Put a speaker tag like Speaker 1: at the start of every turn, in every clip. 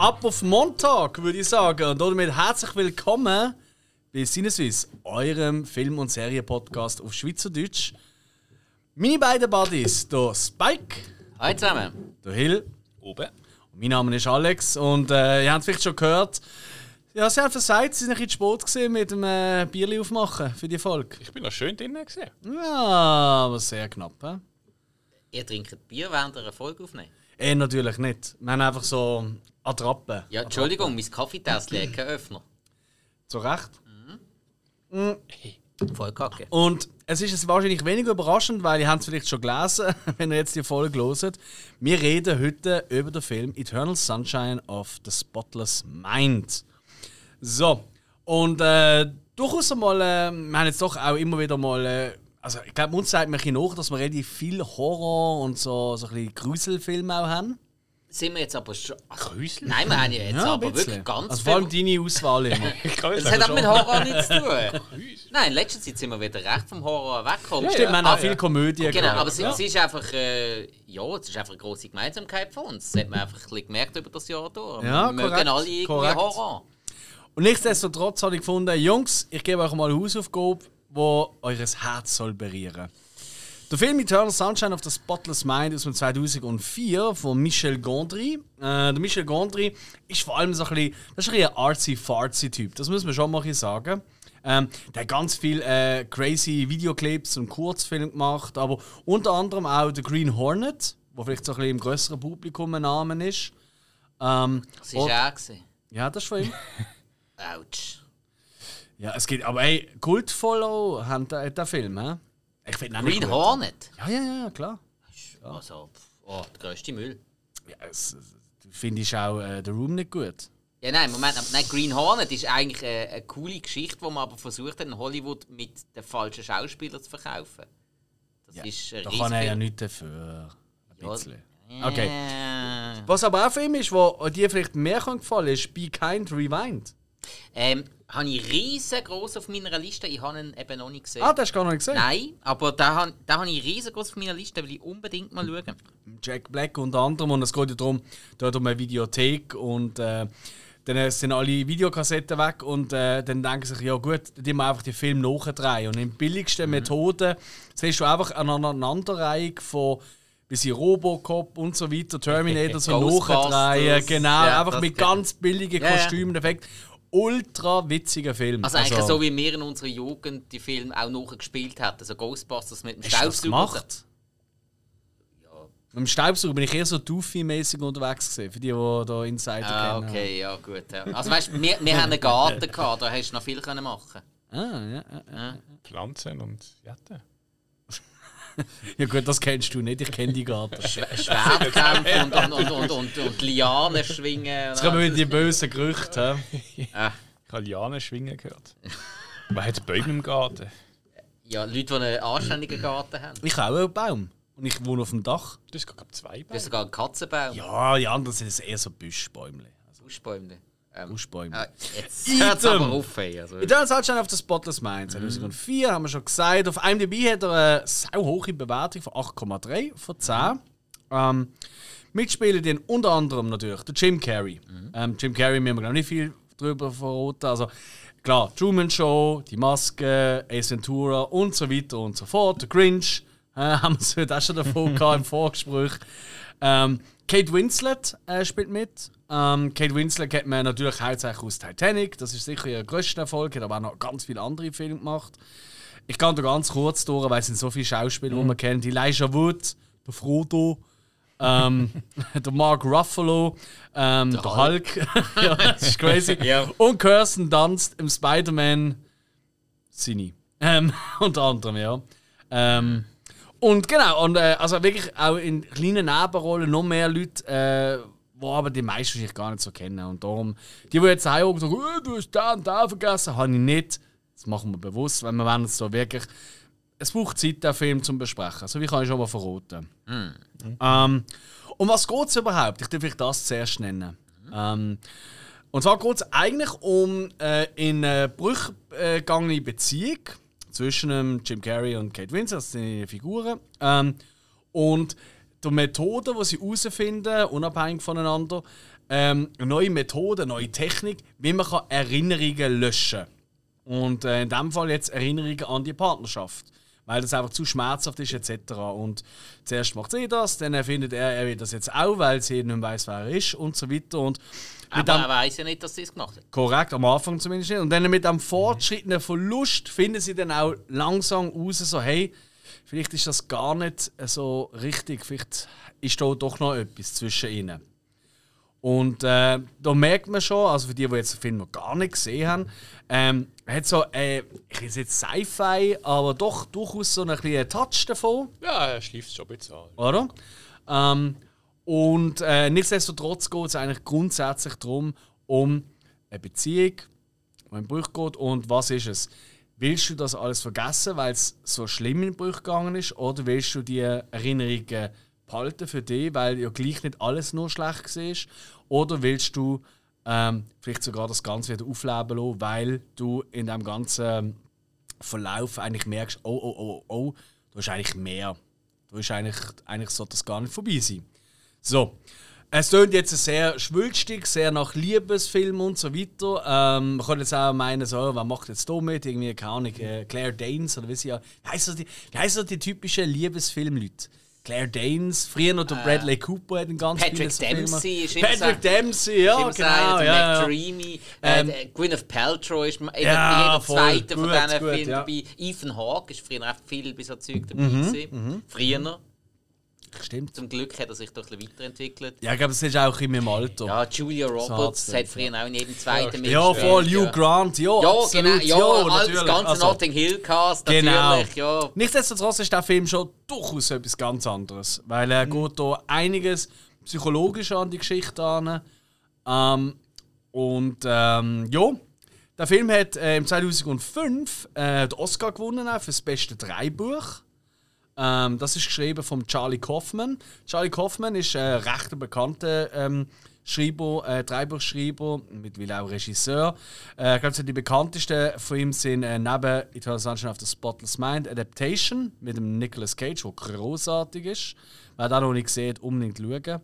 Speaker 1: ab auf Montag, würde ich sagen. Und damit herzlich willkommen bei Sinneswiss, eurem Film- und Serienpodcast auf Schweizerdeutsch. Meine beiden Buddies, der Spike.
Speaker 2: Hi zusammen.
Speaker 1: Der Hill.
Speaker 3: Oben.
Speaker 1: Und mein Name ist Alex und äh, ihr habt es vielleicht schon gehört. Ja, sie haben versagt, sie sind ein bisschen spät gewesen mit dem äh, Bierli aufmachen für die Folge.
Speaker 3: Ich bin noch schön drinnen gesehen.
Speaker 1: Ja, aber sehr knapp. He?
Speaker 2: Ihr trinkt Bier während einer Folge aufnehmen?
Speaker 1: Eh, natürlich nicht. Wir haben einfach so Attrappen.
Speaker 2: Ja, Entschuldigung, mein Kaffeetassel hat keinen Öffner.
Speaker 1: Zu Recht.
Speaker 2: Voll kacke.
Speaker 1: Und es ist wahrscheinlich weniger überraschend, weil ihr habt es vielleicht schon gelesen, wenn ihr jetzt die Folge hört. Wir reden heute über den Film Eternal Sunshine of the Spotless Mind. So, und äh, durchaus einmal, äh, wir haben jetzt doch auch immer wieder mal, äh, also ich glaube, uns sagt man ein nach, dass wir relativ viel Horror und so, so ein bisschen Gruselfilme auch haben.
Speaker 2: Sind wir jetzt aber schon.
Speaker 3: Grüßel?
Speaker 2: Nein, wir haben ja jetzt
Speaker 1: Ja,
Speaker 2: aber
Speaker 1: bisschen.
Speaker 2: wirklich ganz
Speaker 1: Also vor allem deine Auswahl immer.
Speaker 2: Das hat auch mit. Horror nichts zu tun. Nein, in letzter Zeit sind wir wieder recht vom Horror weggekommen.
Speaker 1: Stimmt, wir haben auch
Speaker 2: Aber-
Speaker 1: viel Komödie
Speaker 2: Genau,
Speaker 1: gehabt.
Speaker 2: aber es, es ist einfach, äh, ja, es ist einfach eine grosse Gemeinsamkeit von uns. Das hat man einfach ein bisschen gemerkt über das Jahr durch.
Speaker 1: Ja,
Speaker 2: wir mögen
Speaker 1: korrekt,
Speaker 2: alle irgendwie
Speaker 1: korrekt.
Speaker 2: Horror.
Speaker 1: Und nichtsdestotrotz habe ich gefunden, Jungs, ich gebe euch mal eine Hausaufgabe, die eures Herz soll berühren. Der Film Eternal Sunshine of the Spotless Mind ist von 2004 von Michel Gondry. Äh, der Michel Gondry ist vor allem so ein bisschen, das ist ein, ein artsy-fartsy-Typ, das muss man schon mal sagen. Ähm, der hat ganz viel äh, crazy Videoclips und Kurzfilme gemacht, aber unter anderem auch The Green Hornet, wo vielleicht so ein bisschen im größeren Publikum ein Name ist. Ähm,
Speaker 2: Das war
Speaker 1: und-
Speaker 2: er. gewesen.
Speaker 1: ja, das ist von ihm.
Speaker 2: Autsch.
Speaker 1: Ja, es geht, aber ey, Cult-Follow haben der, der Film, hä? Ich finde ihn
Speaker 2: Green. Hornet?
Speaker 1: Ja, ja, ja, klar.
Speaker 2: Also, pff, oh, der grösste Müll.
Speaker 1: Ja, es, du findest auch äh, The Room nicht gut.
Speaker 2: Ja, nein, Moment, nein, Green Hornet ist eigentlich eine, eine coole Geschichte, die man aber versucht hat, in Hollywood mit den falschen Schauspielern zu verkaufen. Das ist ein
Speaker 1: Da kann er ja nichts dafür. Ein
Speaker 2: Ja.
Speaker 1: bisschen. Okay.
Speaker 2: Äh,
Speaker 1: Was aber auch ein Film ist, wo dir vielleicht mehr kann gefallen ist, Be Kind Rewind.
Speaker 2: Ähm, habe ich riesengroß auf meiner Liste. Ich habe ihn eben noch nicht gesehen.
Speaker 1: Ah, das hast du gar noch nicht gesehen.
Speaker 2: Nein, aber da habe hab ich riesengroß auf meiner Liste, will ich unbedingt mal schauen.
Speaker 1: Jack Black unter anderem. Und es geht ja darum, dort um eine Videothek und äh, dann sind alle Videokassetten weg und äh, dann denken sie sich, ja gut, die wir einfach die Filme nachdrehen. Und in billigsten Methoden siehst du einfach eine Aneinanderreihung von bis in Robocop und so weiter, Terminator so nachdrehen. Genau,
Speaker 2: Ja,
Speaker 1: einfach mit ganz billigen
Speaker 2: Ja, ja.
Speaker 1: Ultra witziger Film.
Speaker 2: Also eigentlich so, wie wir in unserer Jugend die Filme auch nachgespielt hatten. Also Ghostbusters mit dem
Speaker 1: Hast du
Speaker 2: Staubsauger.
Speaker 1: gemacht? Mit dem Staubsauger bin ich eher so Doofy-mäßig unterwegs gewesen, für die, die da Insider
Speaker 2: Ah,
Speaker 1: kennen.
Speaker 2: okay, ja gut. Ja. Also weißt du, wir, wir haben einen Garten gehabt, da hast du noch viel können machen.
Speaker 1: Ah, ja, ja.
Speaker 3: Pflanzen und Jatten.
Speaker 1: Ja gut, das kennst du nicht, ich kenne die Garten.
Speaker 2: Sch Schwertkämpfe und, und, und, und, und, und Lianen schwingen.
Speaker 1: Jetzt kommen wir mit die bösen Gerüchte. hä?
Speaker 2: Ah,
Speaker 3: Ich habe Lianen schwingen gehört. Wer hat Bäume im Garten?
Speaker 2: ja, Leute, die einen anständigen Garten haben.
Speaker 1: Ich habe auch einen Baum. Und ich wohne auf dem Dach.
Speaker 3: Das ist gerade zwei
Speaker 2: Du hast
Speaker 3: Bäume.
Speaker 2: sogar einen Katzenbaum.
Speaker 1: Ja, die anderen sind eher so Büschbäumle. Also
Speaker 2: Buschbäume. Ähm,
Speaker 1: Buschbäume.
Speaker 2: ah, jetzt hört aber auf. Ey. Also,
Speaker 1: Eternal Sunshine of the Spotless Mind 2004 haben wir schon gesagt. Auf IMDb hat er eine sau hohe Bewertung von 8,3 von 10. Ähm, mitspielen den unter anderem natürlich der Jim Carrey. Ähm, Jim Carrey wir glaube nicht viel drüber verraten. Also klar, Truman Show, die Maske, Ace Ventura und so weiter und so fort. Der Grinch äh, haben wir es heute auch schon davon gehabt im Vorgespräch. Ähm, Kate Winslet äh, spielt mit. Ähm, Kate Winslet kennt man natürlich hauptsächlich aus Titanic. Das ist sicher ihr größter Erfolg. Hat aber auch noch ganz viele andere Filme gemacht. Ich kann da ganz kurz durch, weil es sind so viele Schauspieler, die man kennt. Elijah Wood, der Frodo, ähm, der Mark Ruffalo, ähm, der, Hulk. ja, das ist crazy.
Speaker 2: Ja.
Speaker 1: Und Kirsten Dunst im Spider-Man Cine. Ähm, unter anderem, ja. Ähm, und genau, und äh, also wirklich auch in kleinen Nebenrollen noch mehr Leute, äh, die aber die meisten wahrscheinlich gar nicht so kennen. Und darum, die, die jetzt heim sagen, oh, du hast da und da vergessen, habe ich nicht. Das machen wir bewusst, weil wir wollen es so wirklich. Es braucht Zeit, den Film zu besprechen. So wie kann ich schon mal verraten. Ähm, um was geht es überhaupt? Ich darf vielleicht das zuerst nennen. Ähm, und zwar geht es eigentlich um äh, in eine Bruch äh, Beziehung zwischen Jim Carrey und Kate Winslet, das sind die Figuren. Ähm, und die Methode, die sie herausfinden, unabhängig voneinander, ähm, neue Methode, eine neue Technik, wie man kann Erinnerungen löschen kann. Und äh, in dem Fall jetzt Erinnerungen an die Partnerschaft. Weil das einfach zu schmerzhaft ist, etc. Und zuerst macht sie das, dann findet er, er will das jetzt auch, weil sie nicht weiß, wer er ist und so weiter. Und mit
Speaker 2: Aber
Speaker 1: dem-
Speaker 2: er weiß ja nicht, dass sie es gemacht hat.
Speaker 1: Korrekt, am Anfang zumindest nicht. Und dann mit dem fortschrittenden Verlust finden sie dann auch langsam raus, so hey, vielleicht ist das gar nicht so richtig, vielleicht ist da doch noch etwas zwischen ihnen. Und äh, da merkt man schon, also für die, die jetzt den Film noch gar nicht gesehen haben, ähm, hat so, äh, ich weiß jetzt Sci-Fi, aber doch durchaus so einen kleinen Touch davon
Speaker 3: Ja, er schläft schon ein bisschen an.
Speaker 1: oder? Ähm, und äh, nichtsdestotrotz geht es eigentlich grundsätzlich darum, um eine Beziehung, die in Bruch geht. Und was ist es? Willst du das alles vergessen, weil es so schlimm in Bruch gegangen ist? Oder willst du die Erinnerungen behalten für dich, weil ja gleich nicht alles nur schlecht war? Oder willst du ähm, vielleicht sogar das Ganze wieder aufleben lassen, weil du in dem ganzen Verlauf eigentlich merkst, oh, oh, oh, oh, du hast eigentlich mehr. Du ist eigentlich, eigentlich sollte das gar nicht vorbei sein. So. Es klingt jetzt sehr schwülstig, sehr nach Liebesfilm und so weiter. Ähm, man könnte jetzt auch meinen, so, wer macht jetzt da mit? Irgendwie, keine Ahnung, äh, Claire Danes oder wie sie ja. Wie heißen die, wie heissen die typischen Liebesfilmleute? Claire Danes, früher noch der Bradley Cooper hat einen ganz
Speaker 2: Patrick. Dempsey ist
Speaker 1: Patrick Dempsey, ja, genau.
Speaker 2: sagen,
Speaker 1: Ja,
Speaker 2: der
Speaker 1: ja.
Speaker 2: McDreamy,
Speaker 1: Ähm,
Speaker 2: äh, Gwyneth Paltrow ist immer
Speaker 1: Ja,
Speaker 2: jeder
Speaker 1: voll.
Speaker 2: zweiten von diesen Filmen
Speaker 1: ja.
Speaker 2: dabei. Ethan Hawke ist früher auch viel bei so Zeug dabei
Speaker 1: Mhm,
Speaker 2: gewesen. Früher.
Speaker 1: Stimmt.
Speaker 2: Zum Glück hat er sich doch ein bisschen weiterentwickelt.
Speaker 1: Ja, ich glaube, es ist auch in meinem Alter.
Speaker 2: Ja, Julia Roberts
Speaker 1: hat's
Speaker 2: hat früher auch in jedem zweiten
Speaker 1: Ja,
Speaker 2: mitgespielt,
Speaker 1: voll, Hugh
Speaker 2: ja.
Speaker 1: Grant, ja,
Speaker 2: Ja,
Speaker 1: absolut,
Speaker 2: genau, ja, alles
Speaker 1: natürlich.
Speaker 2: ganze
Speaker 1: Also,
Speaker 2: Notting Hill Cast,
Speaker 1: Genau.
Speaker 2: natürlich, ja.
Speaker 1: Nichtsdestotrotz ist der Film schon durchaus etwas ganz anderes, weil er geht da einiges psychologisch an die Geschichte an. Ähm, und ähm, ja, der Film hat äh, im 2005 äh, den Oscar gewonnen auch für das beste Dreibuch. Ähm, das ist geschrieben von Charlie Kaufman. Charlie Kaufman ist ein recht bekannter ähm, Schreiber, äh, Dreibuchschreiber, mittlerweile auch Regisseur. Äh, ich glaube, so die bekanntesten von ihm sind äh, neben Eternal Sunshine of the Spotless Mind Adaptation mit dem Nicolas Cage, der großartig ist. Wer das noch nicht hat, unbedingt schauen.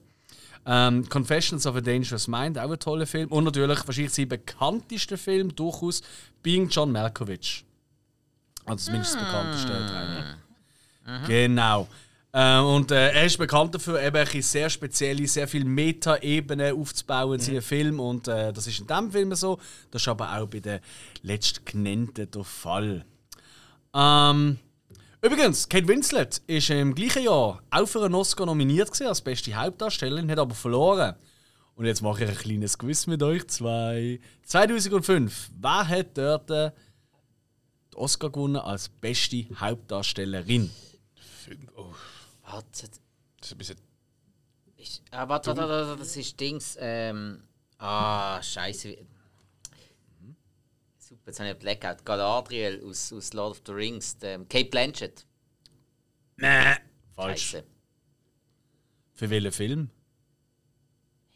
Speaker 1: Ähm, Confessions of a Dangerous Mind, auch ein toller Film. Und natürlich wahrscheinlich sein bekanntester Film durchaus Being John Malkovich. Also zumindest das bekannteste Dreibuch. Genau. Äh, und äh, er ist bekannt dafür, eben sehr spezielle, sehr viele Meta-Ebenen aufzubauen in seinen Film. Und äh, das ist in diesem Film so. Das ist aber auch bei den letztgenannten der Fall. Ähm, übrigens, Kate Winslet ist im gleichen Jahr auch für einen Oscar nominiert gewesen, als beste Hauptdarstellerin, hat aber verloren. Und jetzt mache ich ein kleines Quiz mit euch zwei. 2005. Wer hat dort den Oscar gewonnen als beste Hauptdarstellerin?
Speaker 3: Oh,
Speaker 2: Warte,
Speaker 3: das ist ein bisschen.
Speaker 2: ist, ah, warte, warte, warte, das ist Dings, ähm, ah, scheiße. Super, jetzt habe ich Blackout. Galadriel aus, aus Lord of the Rings, der, ähm, Kate Blanchett.
Speaker 1: Nein. Falsch.
Speaker 2: Scheiße.
Speaker 1: Für welchen Film?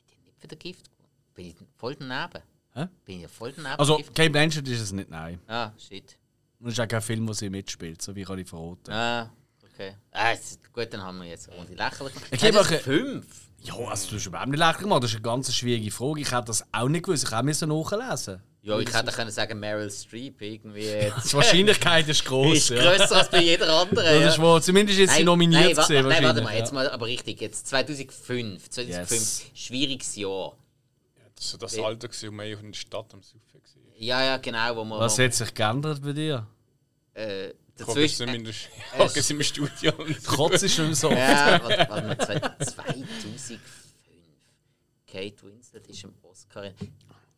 Speaker 2: Die hat nicht für den Gift gewonnen. Bin ich voll daneben?
Speaker 1: Hä?
Speaker 2: Bin ich ja voll daneben?
Speaker 1: Also,
Speaker 2: Gift?
Speaker 1: Kate Blanchett ist es nicht, nein.
Speaker 2: Ah, shit.
Speaker 1: Und es ist auch kein Film, wo sie mitspielt, so wie kann ich verraten.
Speaker 2: Ah, okay. Ah, jetzt, gut, dann haben wir jetzt ohne lächerlich.
Speaker 1: Ich gebe euch-
Speaker 2: fünf.
Speaker 1: Ja, also du hast überhaupt nicht lächerlich gemacht. Das ist eine ganz schwierige Frage. Ich hätte das auch nicht gewusst. Ich hätte auch nachlesen
Speaker 2: Ja, ich hätte können sagen Meryl Streep irgendwie. Jetzt.
Speaker 1: Die Wahrscheinlichkeit ist groß.
Speaker 2: ist
Speaker 1: ja.
Speaker 2: grösser als bei jeder anderen.
Speaker 1: Das ist
Speaker 2: ja.
Speaker 1: wohl, zumindest ist sie nominiert
Speaker 2: nein,
Speaker 1: gewesen,
Speaker 2: nein, warte mal, jetzt mal aber richtig. Jetzt 2005. 2005,
Speaker 1: Yes.
Speaker 2: schwieriges Jahr.
Speaker 3: Das ist so das Alter, gewesen, wo man in der Stadt am Saufen war.
Speaker 2: Ja, ja, genau. Wo man,
Speaker 1: Was hat sich geändert bei dir?
Speaker 2: äh, dazwischen,
Speaker 3: in der Jahre sind im Studio.
Speaker 1: Kotz ist nicht mehr so.
Speaker 2: Ja, warte, warte mal, zwei- 2005. Kate Winslet ist im Oscar. in-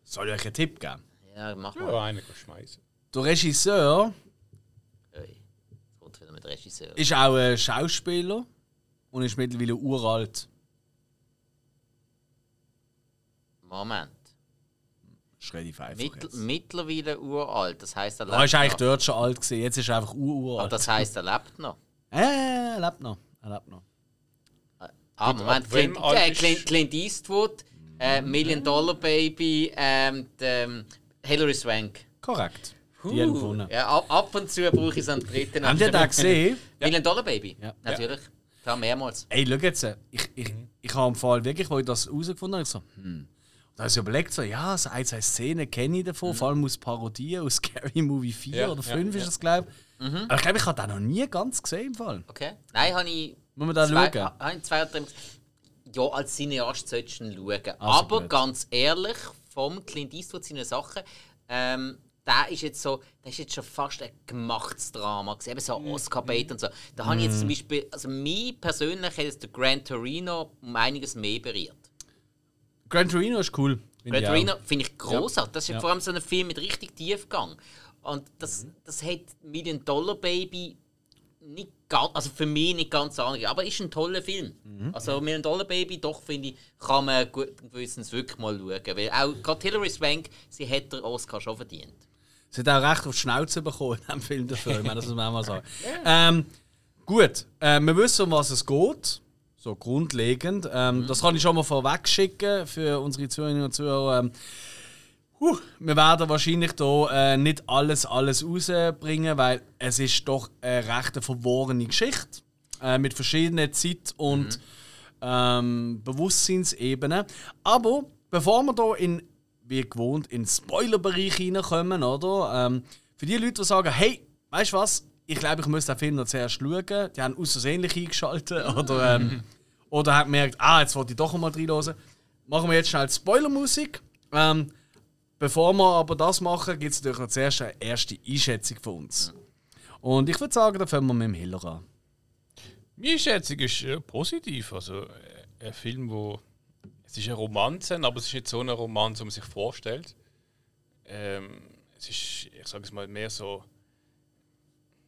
Speaker 1: Soll ich euch einen Tipp geben?
Speaker 2: Ja, mach mal.
Speaker 3: Ja, einen schmeißen.
Speaker 1: Der Regisseur
Speaker 2: kommt wieder mit Regisseur.
Speaker 1: ist auch ein Schauspieler und ist mittlerweile uralt.
Speaker 2: Moment.
Speaker 1: Ist relativ einfach.
Speaker 2: Mittl
Speaker 1: jetzt.
Speaker 2: mittlerweile uralt. Das heisst, er lebt
Speaker 1: Er ist eigentlich
Speaker 2: noch.
Speaker 1: dort schon alt gewesen. Jetzt ist er einfach
Speaker 2: Aber
Speaker 1: uralt.
Speaker 2: das heisst, er lebt noch.
Speaker 1: Äh, er lebt noch. Er lebt noch.
Speaker 2: Ah, Moment, Clint, äh, Clint, Clint Eastwood, äh, Million Dollar Baby, ähm, ähm, Hilary Swank.
Speaker 1: Korrekt. Die haben gewonnen.
Speaker 2: Ja, ab, ab und zu brauche ich so einen dritten.
Speaker 1: Habt ihr den gesehen?
Speaker 2: Million Dollar Baby?
Speaker 1: Ja.
Speaker 2: Natürlich. Ja, mehrmals.
Speaker 1: Ey, schau jetzt. Ich, ich, ich habe im Fall wirklich, wo ich das herausgefunden habe, ich so, hm, Da habe ich überlegt, so, ja, so ein, zwei Szenen kenne ich davon, vor allem aus Parodien, aus Scary Movie 4
Speaker 3: Ja,
Speaker 1: oder
Speaker 3: ja,
Speaker 1: 5 ist
Speaker 3: ja.
Speaker 1: das, glaube ich. Aber ich glaube, ich habe den noch nie ganz gesehen im Fall.
Speaker 2: Okay. Nein, habe ich.
Speaker 1: Muss man da
Speaker 2: zwei,
Speaker 1: schauen?
Speaker 2: habe ich zwei oder drei Ja, als Cineast solltest du ihn schauen.
Speaker 1: Also
Speaker 2: Aber
Speaker 1: gut.
Speaker 2: ganz ehrlich, vom Clint Eastwood seine Sachen, ähm, der ist jetzt so, der ist jetzt schon fast ein gemachtes Drama. gewesen. Eben so Oscar-Bait und so. Da habe ich
Speaker 1: Mhm.
Speaker 2: jetzt zum Beispiel, also mich persönlich hat jetzt der Gran Torino um einiges mehr berührt.
Speaker 1: Gran Torino ist cool.
Speaker 2: Gran
Speaker 1: ich
Speaker 2: Torino finde ich großartig. Das ist
Speaker 1: Ja.
Speaker 2: vor allem so ein Film mit richtig Tiefgang. Und das, das hat Million Dollar Baby nicht ganz, also für mich nicht ganz anders, aber ist ein toller Film. Also Million Dollar Baby, doch finde ich, kann man guten Gewissens wirklich mal schauen. Weil auch gerade Hilary Swank, sie hat den Oscar schon verdient.
Speaker 1: Sie hat auch recht auf die Schnauze bekommen in diesem Film dafür. Ich meine, das muss man auch mal sagen. ähm, gut, äh, wir wissen, um was es geht. So grundlegend. Ähm, Das kann ich schon mal vorweg schicken für unsere Zuhörerinnen und Zuhörer. Ähm, huh, wir werden wahrscheinlich da äh, nicht alles, alles rausbringen, weil es ist doch eine recht verworrene Geschichte. Äh, mit verschiedenen Zeit- und ähm, Bewusstseinsebenen. Aber bevor wir hier in, wie gewohnt, in den Spoilerbereich hineinkommen, oder? Ähm, für die Leute, die sagen, hey, weißt du was, ich glaube, ich muss den Film noch zuerst schauen, die haben außersehentlich eingeschaltet oder, ähm, oder haben gemerkt, ah, jetzt wollte ich doch einmal reinhören. Machen wir jetzt schnell Spoilermusik. Ähm, bevor wir aber das machen, gibt es natürlich noch zuerst eine erste Einschätzung von uns. Und ich würde sagen, da fangen wir mit dem Hiller an.
Speaker 3: Meine Schätzung ist äh, positiv. Also, äh, ein Film, wo. Es ist eine Romanze, aber es ist nicht so eine Romanze, wie man sich vorstellt. Ähm, es ist, ich sage es mal, mehr so.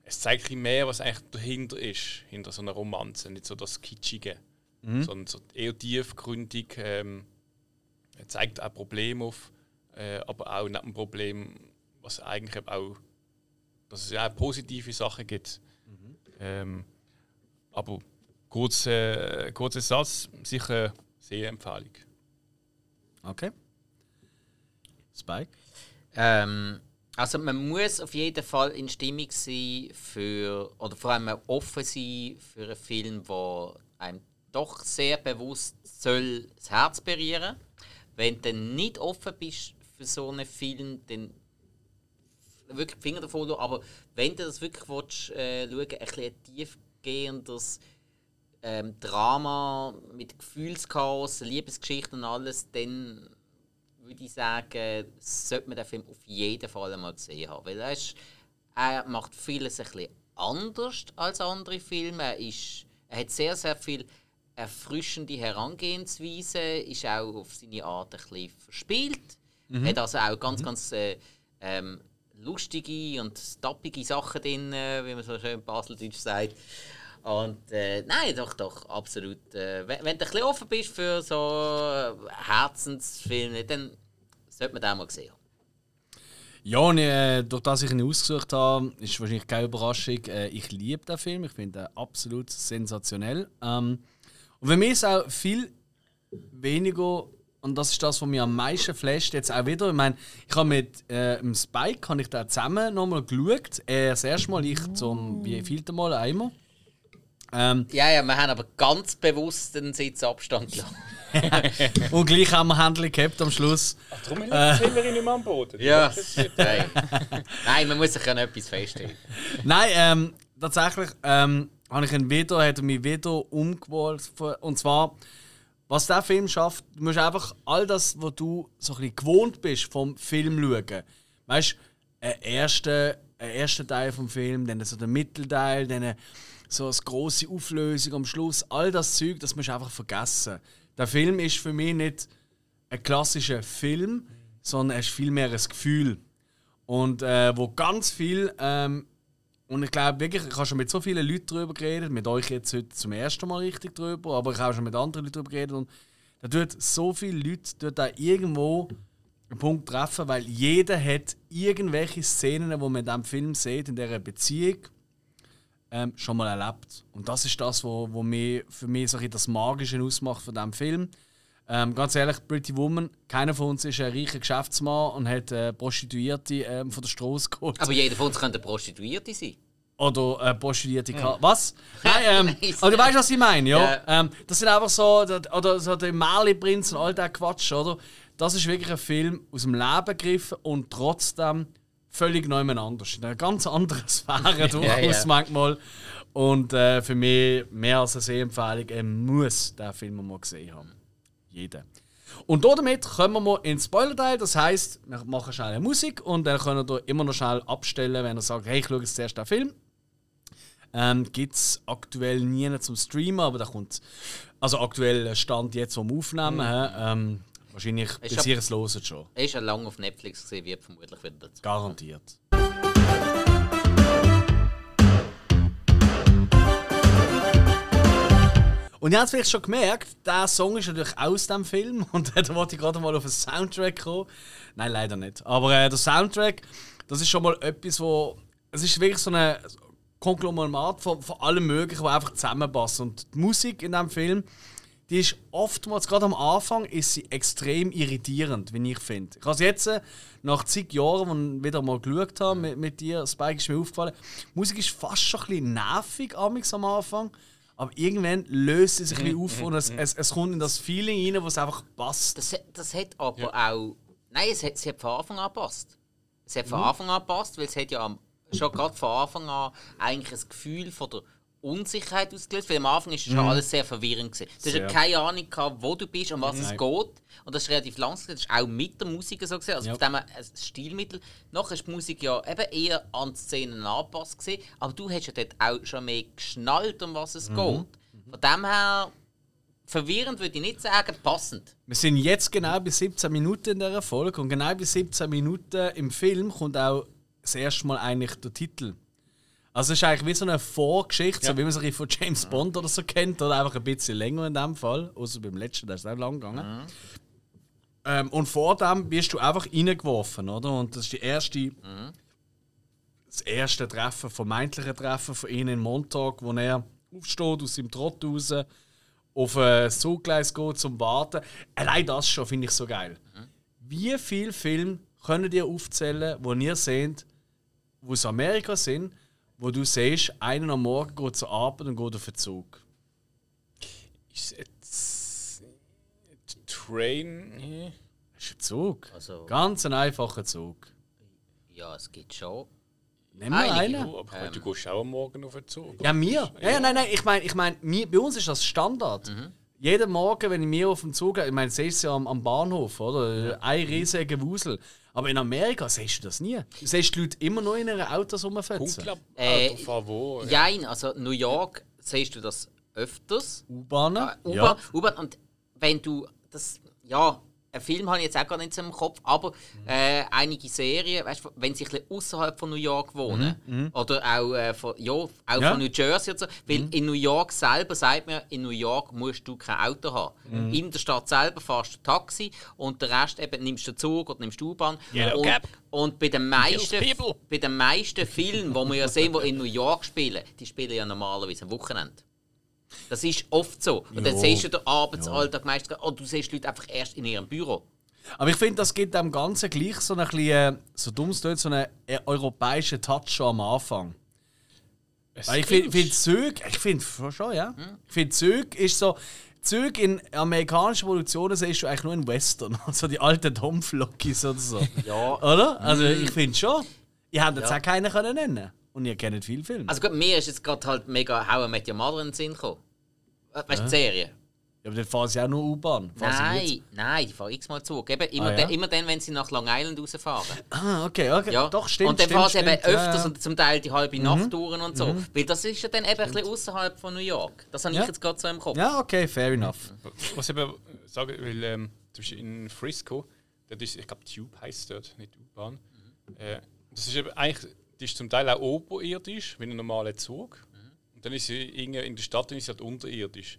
Speaker 3: Es zeigt ein mehr, was eigentlich dahinter ist, hinter so einer Romanze. Nicht so das Kitschige, sondern so eher tiefgründig. Ähm, zeigt auch Probleme auf, äh, aber auch nicht ein Problem, was eigentlich auch. dass es ja auch positive Sachen gibt. Ähm, aber kurz, äh, kurzer Satz, sicher sehr Empfehlung.
Speaker 1: Okay. Spike?
Speaker 2: Ähm, also man muss auf jeden Fall in Stimmung sein für, oder vor allem offen sein für einen Film, der einem doch sehr bewusst soll das Herz berühren. Wenn du nicht offen bist für so einen Film, dann wirklich Finger davon lassen. Aber wenn du das wirklich willst, äh, schauen ein bisschen tiefgehendes ähm, Drama mit Gefühlschaos, Liebesgeschichten und alles, dann würde ich sagen, sollte man den Film auf jeden Fall einmal gesehen haben. Weil er, ist, er macht vieles ein bisschen anders als andere Filme. Er, ist, er hat sehr, sehr viel erfrischende Herangehensweise, ist auch auf seine Art ein bisschen verspielt. Hat also auch ganz, ganz äh, ähm, lustige und tappige Sachen drin, wie man so schön baseldeutsch sagt. Und äh, nein, doch, doch, absolut. Äh, wenn, wenn du ein bisschen offen bist für so äh, Herzensfilme, dann sollte man den mal sehen.
Speaker 1: Ja, und, äh, durch das ich ihn ausgesucht habe, ist wahrscheinlich keine Überraschung. Äh, ich liebe den Film, ich finde ihn absolut sensationell. Ähm, und für mich ist auch viel weniger, und das ist das, was mir am meisten flasht, jetzt auch wieder. Ich meine, ich habe mit äh, Spike habe ich da zusammen nochmal geschaut. Er das erste Mal, ich zum wie vielten Mal einmal. Ähm,
Speaker 2: Ja, ja, wir haben aber ganz bewusst den Sitzabstand gelassen.
Speaker 1: und gleich haben wir Händchen gehabt am Schluss.
Speaker 3: Darum sind wir nicht mehr am Boden.
Speaker 2: Ja, nein. nein, man muss sich an etwas feststellen.
Speaker 1: Nein, ähm, tatsächlich ähm, habe ich ihn wieder, hat er mich wieder umgeworfen. Und zwar, was der Film schafft, du musst einfach all das, was du so ein bisschen gewohnt bist vom Film schauen. Weißt du, ein erster, ein erster Teil vom Film, dann so der Mittelteil, dann so eine große Auflösung am Schluss, all das Zeug, das musst du einfach vergessen. Der Film ist für mich nicht ein klassischer Film, sondern er ist vielmehr ein Gefühl. Und äh, wo ganz viel ähm, und ich glaube wirklich, ich habe schon mit so vielen Leuten darüber geredet, mit euch jetzt heute zum ersten Mal richtig darüber, aber ich habe schon mit anderen Leuten darüber geredet und da tut so viele Leute dort da irgendwo einen Punkt treffen, weil jeder hat irgendwelche Szenen, die man in diesem Film sieht, in dieser Beziehung, ähm, schon mal erlebt. Und das ist das, was wo, wo mir, für mich so das Magische ausmacht von diesem Film. Ähm, ganz ehrlich, Pretty Woman, keiner von uns ist ein reicher Geschäftsmann und hat äh, Prostituierte ähm, von der Straße geholt.
Speaker 2: Aber jeder von uns könnte eine Prostituierte sein.
Speaker 1: Oder äh, Prostituierte Ka Was? Nein, ähm, aber du weißt, was ich meine, ja?
Speaker 2: Ja.
Speaker 1: Ähm, das sind einfach so, oder so der Mali-Prinz und all der Quatsch, oder? das ist wirklich ein Film aus dem Leben gegriffen und trotzdem völlig neu anders. In einer ganz anderen Sphäre durchaus
Speaker 2: ja.
Speaker 1: manchmal. Und äh, für mich mehr als eine Sehempfehlung, er muss den Film mal gesehen haben. Jeder. Und damit kommen wir mal ins Spoiler-Teil. Das heisst, wir machen schnell eine Musik und dann könnt ihr immer noch schnell abstellen, wenn ihr sagt, hey, ich schaue jetzt zuerst den Film. Ähm, Gibt es aktuell nie zum Streamen, aber da kommt. Also aktuell Stand jetzt vom Aufnehmen. hä? Ähm, wahrscheinlich
Speaker 2: Ich
Speaker 1: bis ihr es loset schon.
Speaker 2: Er ist ja lange auf Netflix gesehen, wird vermutlich wieder dazu.
Speaker 1: Garantiert. Und ihr habt vielleicht schon gemerkt, der Song ist natürlich aus dem Film und da wollte ich gerade mal auf den Soundtrack kommen. Nein, leider nicht. Aber äh, der Soundtrack, das ist schon mal etwas, wo. Es ist wirklich so ein Konglomerat von, von allem Möglichen, was einfach zusammenpasst. Und die Musik in diesem Film, die ist oftmals, gerade am Anfang, ist sie extrem irritierend, wie ich finde. Ich habe jetzt, äh, nach zig Jahren, wo ich wieder mal geschaut habe mit, mit dir, Spike, ist mir aufgefallen, die Musik ist fast schon ein bisschen nervig amigs am Anfang. Aber irgendwann löst sie sich ein bisschen auf und es, es, es kommt in das Feeling rein, wo es einfach passt.
Speaker 2: Das, hat- das hat aber auch. Nein, es hat, es hat von Anfang an gepasst. Es hat von
Speaker 1: Mhm.
Speaker 2: Anfang an gepasst, weil es hat ja am- schon gerade von Anfang an eigentlich ein Gefühl von der Unsicherheit ausgelöst. Weil am Anfang ist schon alles sehr verwirrend. Gewesen. Du hast ja
Speaker 1: Mhm. Sehr.
Speaker 2: keine Ahnung, gehabt, wo du bist und was es
Speaker 1: Nein.
Speaker 2: geht. Und das ist relativ langsam. Das ist auch mit der Musik so gesehen. Also
Speaker 1: Ja.
Speaker 2: auf dem ein Stilmittel. Nachher ist die Musik ja eben eher an die Szenen angepasst. Gewesen. Aber du hast ja dort auch schon mehr geschnallt, um was
Speaker 1: Mhm.
Speaker 2: es geht. Von dem her. Verwirrend würde ich nicht sagen, passend.
Speaker 1: Wir sind jetzt genau bei 17 Minuten in dieser Folge und genau bei 17 Minuten im Film kommt auch das erste Mal eigentlich der Titel. Also es ist eigentlich wie so eine Vorgeschichte, so wie man bisschen von James Bond oder so kennt, oder einfach ein bisschen länger in dem Fall. Außer beim letzten, der ist auch lang gegangen. Ähm, und vor dem bist du einfach reingeworfen, oder? Und das ist die erste, das erste Treffen, vermeintliche Treffen von ihnen in Montag, wo er aufsteht aus seinem Trott raus, auf ein Zuggleis geht zum Warten. Allein das schon finde ich so geil. Wie viele Filme können ihr aufzählen, wo ihr seht, wo aus Amerika sind, wo du siehst, einen am Morgen geht zur Arbeit und geht auf den Zug?
Speaker 3: Ist jetzt. Train. äh,
Speaker 1: Das ist ein Zug.
Speaker 2: Also-
Speaker 1: Ganz ein einfacher Zug.
Speaker 2: Ja, es gibt schon.
Speaker 1: Nimm mal einen.
Speaker 3: Aber meine, du gehst auch am Morgen auf den Zug.
Speaker 1: Ja, mir? Ja, ja, nein, nein, ich meine, ich mein, bei uns ist das Standard. Jeden Morgen, wenn ich mir auf dem Zug gehe, ich meine, siehst du ja am, am Bahnhof, oder? Ein riesiger Wusel. Aber in Amerika siehst du das nie. Du siehst die Leute immer noch in ihren Autos rumfetzen.
Speaker 3: Punktler,
Speaker 2: Äh,
Speaker 3: Auto wo?
Speaker 2: Jein, also New York siehst du das öfters.
Speaker 1: U-Bahnen?
Speaker 2: Äh, U-Bahn,
Speaker 1: ja.
Speaker 2: U-Bahn. Und wenn du das, ja, einen Film habe ich jetzt auch gar nicht so im Kopf, aber äh, einige Serien, weißt wenn sie ein bisschen außerhalb von New York wohnen, oder auch, äh, von, ja, auch
Speaker 1: Ja.
Speaker 2: von New Jersey und so, weil in New York selber sagt man, in New York musst du kein Auto haben. In der Stadt selber fährst du Taxi und den Rest eben nimmst du den Zug oder nimmst du U-Bahn. Und, und bei den meisten, bei den meisten Filmen, die wir ja sehen, die in New York spielen, die spielen ja normalerweise am Wochenende. Das ist oft so. Und dann
Speaker 1: Ja.
Speaker 2: siehst du den Arbeitsalltag meistens, oder du siehst die Leute einfach erst in ihrem Büro.
Speaker 1: Aber ich finde, das gibt dem Ganzen gleich so ein bisschen, äh, so dumm es tut, so einen äh, europäischen Touch schon am Anfang. Weil ich finde, find Züg, ich finde schon, ja. Ich finde Züg ist so, Züg in amerikanischen Produktionen siehst du eigentlich nur in Western, also die alten Dampflokis oder so.
Speaker 2: Ja.
Speaker 1: Oder? Also ich finde schon. Ihr habt jetzt
Speaker 2: Ja.
Speaker 1: auch keinen können nennen. Und ihr kennt viele Filme.
Speaker 2: Also gut, mir ist jetzt gerade halt mega How I Met Your Mother in den Sinn gekommen. Äh, Weißt du, die Serie?
Speaker 1: ja, aber dann fahren sie auch nur U-Bahn.
Speaker 2: Nein, nein, die fahren x-mal Zug. Eben, immer,
Speaker 1: Ah, ja?
Speaker 2: dann, immer dann, wenn sie nach Long Island rausfahren.
Speaker 1: Ah, okay, okay.
Speaker 2: Ja.
Speaker 1: Doch, stimmt.
Speaker 2: und dann
Speaker 1: stimmt,
Speaker 2: fahren sie eben
Speaker 1: stimmt. Ja,
Speaker 2: öfters
Speaker 1: ja. Mhm.
Speaker 2: und zum Teil die halbe Nacht durch und so. Weil das ist ja dann eben ein bisschen außerhalb von New York. Das habe ich jetzt gerade so im Kopf.
Speaker 1: Ja, okay, fair enough.
Speaker 3: Was ich eben sagen will, ähm, zum Beispiel in Frisco, dort ist, ich glaube, Tube heißt dort, nicht U-Bahn. Äh, das ist eben eigentlich, die ist zum Teil auch oberirdisch, wie ein normaler Zug. Und dann ist sie irgendwie in der Stadt dann ist sie halt unterirdisch.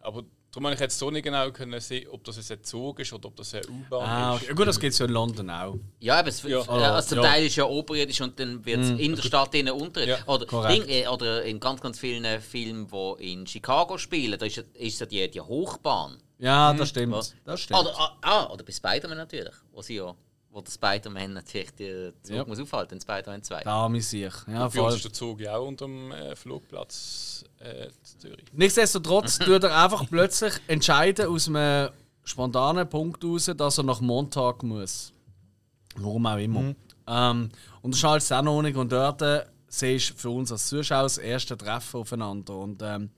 Speaker 3: Aber darum habe ich jetzt so nicht genau können sehen, ob das jetzt ein Zug ist oder ob das eine U-Bahn
Speaker 1: Ah,
Speaker 3: ist.
Speaker 1: okay. Gut, das gibt es ja in London auch.
Speaker 2: Ja, aber es,
Speaker 3: Ja.
Speaker 2: also zum
Speaker 1: Ja.
Speaker 2: Teil ist ja oberirdisch und dann wird es in der Stadt innen unterirdisch.
Speaker 3: Ja,
Speaker 2: oder. Ding, äh, oder in ganz, ganz vielen äh, Filmen, die in Chicago spielen, da ist, ist ja die, die Hochbahn.
Speaker 1: Ja, das stimmt. Das stimmt.
Speaker 2: Oder, ah, ah, oder bei Spider-Man natürlich, wo sie ja, wo der Spider-Man natürlich den Zug
Speaker 1: Ja.
Speaker 2: muss aufhalten, Spider-Man 2.
Speaker 1: Da wir sich. Ja,
Speaker 3: Bei uns ist der Zug ja auch unter dem äh, Flugplatz äh, in Zürich.
Speaker 1: Nichtsdestotrotz tut er einfach plötzlich entscheiden aus einem spontanen Punkt raus, dass er nach Montag muss. Warum auch immer. Ähm, und das schaltet auch noch nicht. Und dort äh, siehst du für uns als Zuschauer das erste Treffen aufeinander. Und ähm,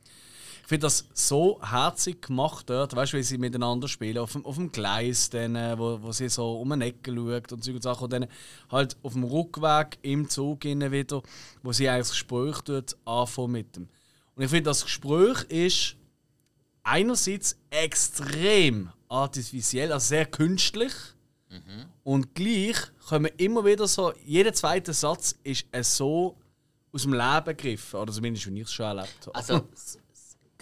Speaker 1: ich finde das so herzig gemacht dort, weißt du, wie sie miteinander spielen, auf dem, auf dem Gleis, dann, äh, wo, wo sie so um eine Ecke schaut und solche Sachen. Und dann halt auf dem Rückweg im Zug innen wieder, wo sie eigentlich das Gespräch tut, anfangen mit dem. Und ich finde, das Gespräch ist einerseits extrem artifiziell, also sehr künstlich. Und gleich kommen immer wieder so, jeder zweite Satz ist äh, so aus dem Leben gegriffen. Oder zumindest, wie ich es schon erlebt habe.
Speaker 2: Also,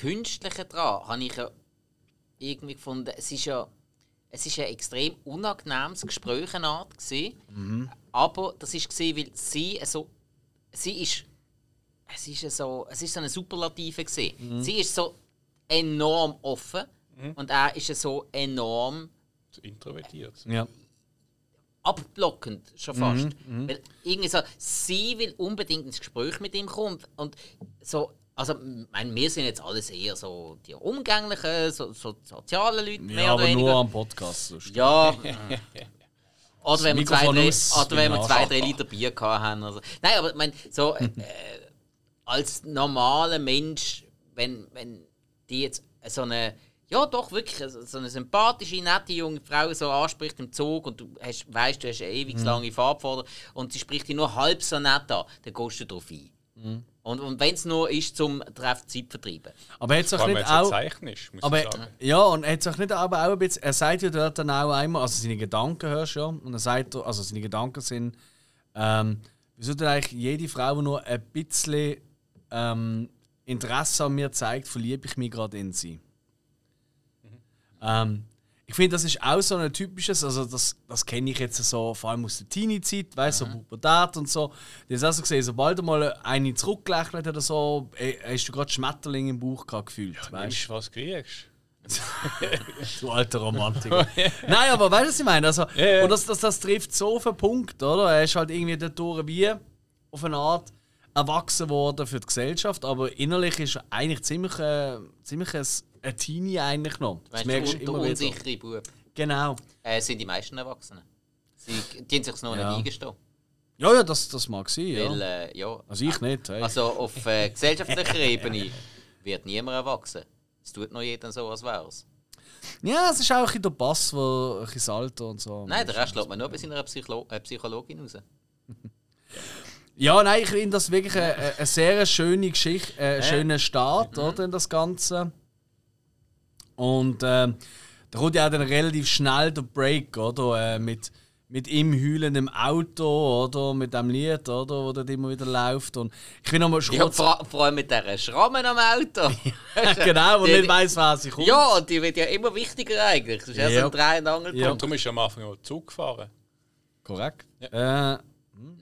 Speaker 2: Künstliche daran habe ich ja irgendwie gefunden, es ist ja es ist ein extrem unangenehmes Gespräch eine Art gewesen, aber das ist gesehen, weil sie so sie ist es ist so es ist so eine Superlative gesehen. Sie ist so enorm offen und er ist so enorm
Speaker 3: So introvertiert.
Speaker 1: ja.
Speaker 2: abblockend schon fast. Weil irgendwie so, sie will unbedingt ins Gespräch mit ihm kommen und so, also ich meine, wir sind jetzt alles eher so die umgänglichen, so, so sozialen Leute, mehr
Speaker 1: ja
Speaker 2: oder
Speaker 1: aber
Speaker 2: weniger.
Speaker 1: nur am Podcast. sonst.
Speaker 2: Ja. Oder wenn, wir zwei, drei, oder wenn wir
Speaker 1: genau.
Speaker 2: zwei, drei Liter Bier gehabt haben. Also. Nein, aber ich meine, so, äh, als normaler Mensch, wenn, wenn die jetzt so eine, ja doch wirklich, so so eine sympathische, nette junge Frau so anspricht im Zug und du hast, weißt, du hast eine ewig
Speaker 1: Mhm.
Speaker 2: lange Fahrt vor dir und sie spricht dich nur halb so nett an, dann gehst du drauf ein.
Speaker 1: Mhm.
Speaker 2: Und, und wenn es nur ist, zum Treffen Zeit vertreiben.
Speaker 1: Aber hat es
Speaker 3: Vor
Speaker 1: auch nicht auch.
Speaker 3: Zeichen ist, muss
Speaker 1: Aber,
Speaker 3: ich sagen.
Speaker 1: ja, und hat es auch nicht aber auch ein bisschen. Er sagt ja dort dann auch einmal, also seine Gedanken hörst du ja, und er sagt, also seine Gedanken sind, ähm, wie sollte eigentlich jede Frau, die nur ein bisschen ähm, Interesse an mir zeigt, verliebe ich mich gerade in sie. Ähm, ich finde, das ist auch so ein typisches, also das, das kenne ich jetzt so, vor allem aus der Teenie-Zeit, weißt du, so Pubertät und so. Das hast du gesehen, sobald du mal eine zurückgelächelt oder so, äh, hast du gerade Schmetterling im Bauch gehabt gefühlt. weißt du?
Speaker 3: Weißt du, was du kriegst?
Speaker 1: Du alter Romantiker. Nein, aber weißt du, was ich meine? Also,
Speaker 3: Ja, ja.
Speaker 1: Und das, das, das trifft so auf den Punkt, oder? Er ist halt irgendwie dadurch wie auf eine Art erwachsen worden für die Gesellschaft, aber innerlich ist er eigentlich ziemlich, äh, ziemlich ein, ein Teenie eigentlich noch. Das
Speaker 2: Weißt
Speaker 1: merkst
Speaker 2: du,
Speaker 1: du
Speaker 2: der
Speaker 1: immer wieder.
Speaker 2: unsichere Bub.
Speaker 1: Genau.
Speaker 2: Äh, sind die meisten Erwachsenen. Sie die haben sich noch
Speaker 1: Ja.
Speaker 2: nicht eingestehen.
Speaker 1: Ja, ja, das, das mag sein, ja.
Speaker 2: Weil, äh, ja.
Speaker 1: Also ich nicht. Hey.
Speaker 2: Also auf äh, gesellschaftlicher Ebene wird niemand erwachsen. Es tut noch jeder so, als wäre es.
Speaker 1: ja, es ist auch ein der Pass, wo ein bisschen das Alter und so.
Speaker 2: Nein, der Rest lässt man nur bei seiner Psycholo äh, Psychologin raus.
Speaker 1: Ja, nein, ich finde das wirklich eine, eine- sehr schöne Geschichte, äh, ein schöner Start, oder, in das Ganze. Und ähm, da kommt ja auch dann relativ schnell der Break, oder, äh, mit, mit ihm heulend im Auto, oder, mit dem Lied, oder, wo dort immer wieder läuft. Und ich finde nochmal
Speaker 2: Ja, vor, vor allem mit dieser Schramme am Auto.
Speaker 1: genau, wo
Speaker 2: Die-
Speaker 1: nicht weiss, wer sie kommt.
Speaker 2: Ja, und die wird ja immer wichtiger eigentlich. Das ist ja so
Speaker 1: Ja.
Speaker 2: ein Dreh- und Angelpunkt.
Speaker 1: Ja.
Speaker 3: Und darum ist er am Anfang auch Zug gefahren.
Speaker 1: Korrekt. Äh,
Speaker 3: Er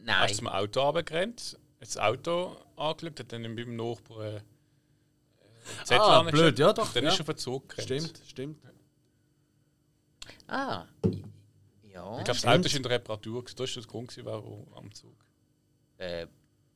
Speaker 2: Nein.
Speaker 3: ist zum Auto runtergerannt, das Auto angeschaut, hat dann beim Nachbar äh, Zettel
Speaker 1: Ah, blöd, ja, doch,
Speaker 3: Dann
Speaker 1: ja.
Speaker 3: ist er Zug gerannt.
Speaker 1: stimmt, stimmt.
Speaker 2: Ah. Ja.
Speaker 3: Ich glaube, das Auto ist in der Reparatur. Das war der Grund, warum am Zug.
Speaker 2: Äh,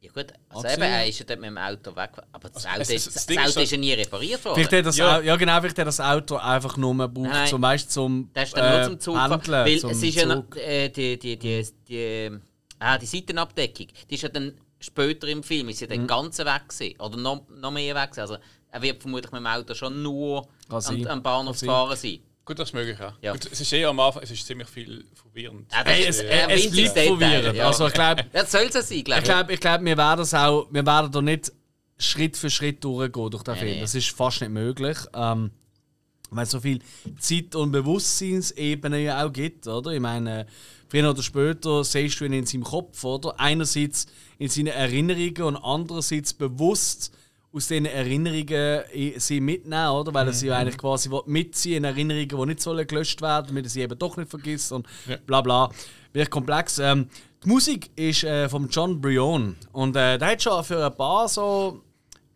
Speaker 2: ja gut, also
Speaker 1: Anziehen.
Speaker 2: eben, er ist ja dort mit dem Auto weg. Aber das
Speaker 3: Also,
Speaker 2: Auto, ist,
Speaker 3: das
Speaker 2: das
Speaker 3: ist
Speaker 2: Auto ist ja nie repariert worden.
Speaker 1: Vielleicht hat das
Speaker 3: Ja.
Speaker 1: Au- ja genau, vielleicht hat das Auto einfach nur gebraucht,
Speaker 2: Nein.
Speaker 1: zum Beispiel zum
Speaker 2: Das ist dann nur
Speaker 1: äh,
Speaker 2: zum Zug
Speaker 1: Pendeln,
Speaker 2: fahren. Weil
Speaker 1: zum
Speaker 2: es ist ja noch,
Speaker 1: Zug.
Speaker 2: äh, die, die, die, die, ah, die Seitenabdeckung, die ist ja dann später im Film, ist ja
Speaker 1: Mhm.
Speaker 2: den ganzen weg gewesen. Oder noch, noch mehr weg gewesen. Also er wird vermutlich mit dem Auto schon nur am, am Bahnhof
Speaker 1: Kann sein.
Speaker 2: gefahren sein.
Speaker 3: Gut, das ist möglich, ja.
Speaker 2: Ja.
Speaker 3: Gut, es ist eher am Anfang, es ist ziemlich viel verwirrend.
Speaker 2: Ja, das
Speaker 1: Ey,
Speaker 2: ist
Speaker 1: es,
Speaker 2: ein
Speaker 1: es bleibt
Speaker 2: Detail,
Speaker 1: verwirrend.
Speaker 2: ja.
Speaker 1: Also ich glaube,
Speaker 2: Das soll es ja sein, glaube
Speaker 1: ich glaube, ich glaub, wir werden es auch, wir werden da nicht Schritt für Schritt durchgehen durch den
Speaker 2: Nee,
Speaker 1: Film.
Speaker 2: nee.
Speaker 1: Das ist fast nicht möglich. Ähm, weil es so viel Zeit- und Bewusstseinsebene ja auch gibt, oder? Ich meine, früher oder später siehst du ihn in seinem Kopf, oder? Einerseits in seinen Erinnerungen und andererseits bewusst aus diesen Erinnerungen sie mitnehmen, oder? Weil er sie ja eigentlich quasi mitziehen in Erinnerungen, die nicht sollen gelöscht werden, damit er sie eben doch nicht vergisst und
Speaker 3: Ja.
Speaker 1: bla bla. Wirklich komplex. Ähm, die Musik ist äh, von John Brion und äh, der hat schon für ein paar so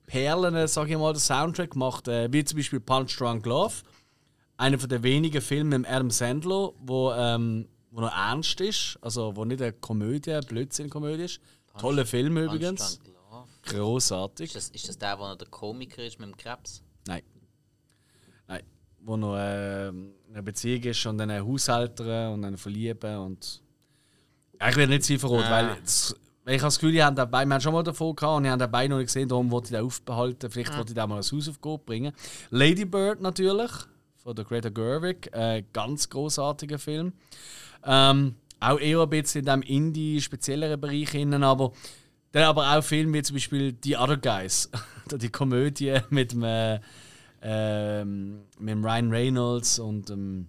Speaker 1: Perlen, sage ich mal, den Soundtrack gemacht, äh, wie zum Beispiel Punch Drunk Love. Einer von den wenigen Filmen mit Adam Sandler, wo, ähm, wo noch ernst ist, also wo nicht eine Komödie, eine Blödsinn-Komödie ist. Toller Film übrigens. Großartig.
Speaker 2: Ist das, ist das der, wo noch der Komiker ist mit dem Krebs?
Speaker 1: Nein. Nein. wo noch äh, in einer Beziehung ist und dann eine Haushälterin und dann verlieben und ja, ich will nicht sie verraten,
Speaker 2: Ah.
Speaker 1: weil das, weil ich habe das Gefühl, die haben dabei, wir haben schon mal davon gehabt und ich habe dabei noch nicht gesehen, darum wollte ich den aufbehalten. Vielleicht wollte ich da mal ein Hausaufgabe bringen. Lady Bird natürlich, von der Greta Gerwig, äh, ganz großartiger Film. Ähm, auch eher ein bisschen in diesem Indie-spezielleren Bereich hinein, aber dann aber auch Filme wie zum Beispiel The Other Guys, die Komödie mit dem, äh, ähm, mit dem Ryan Reynolds und ähm,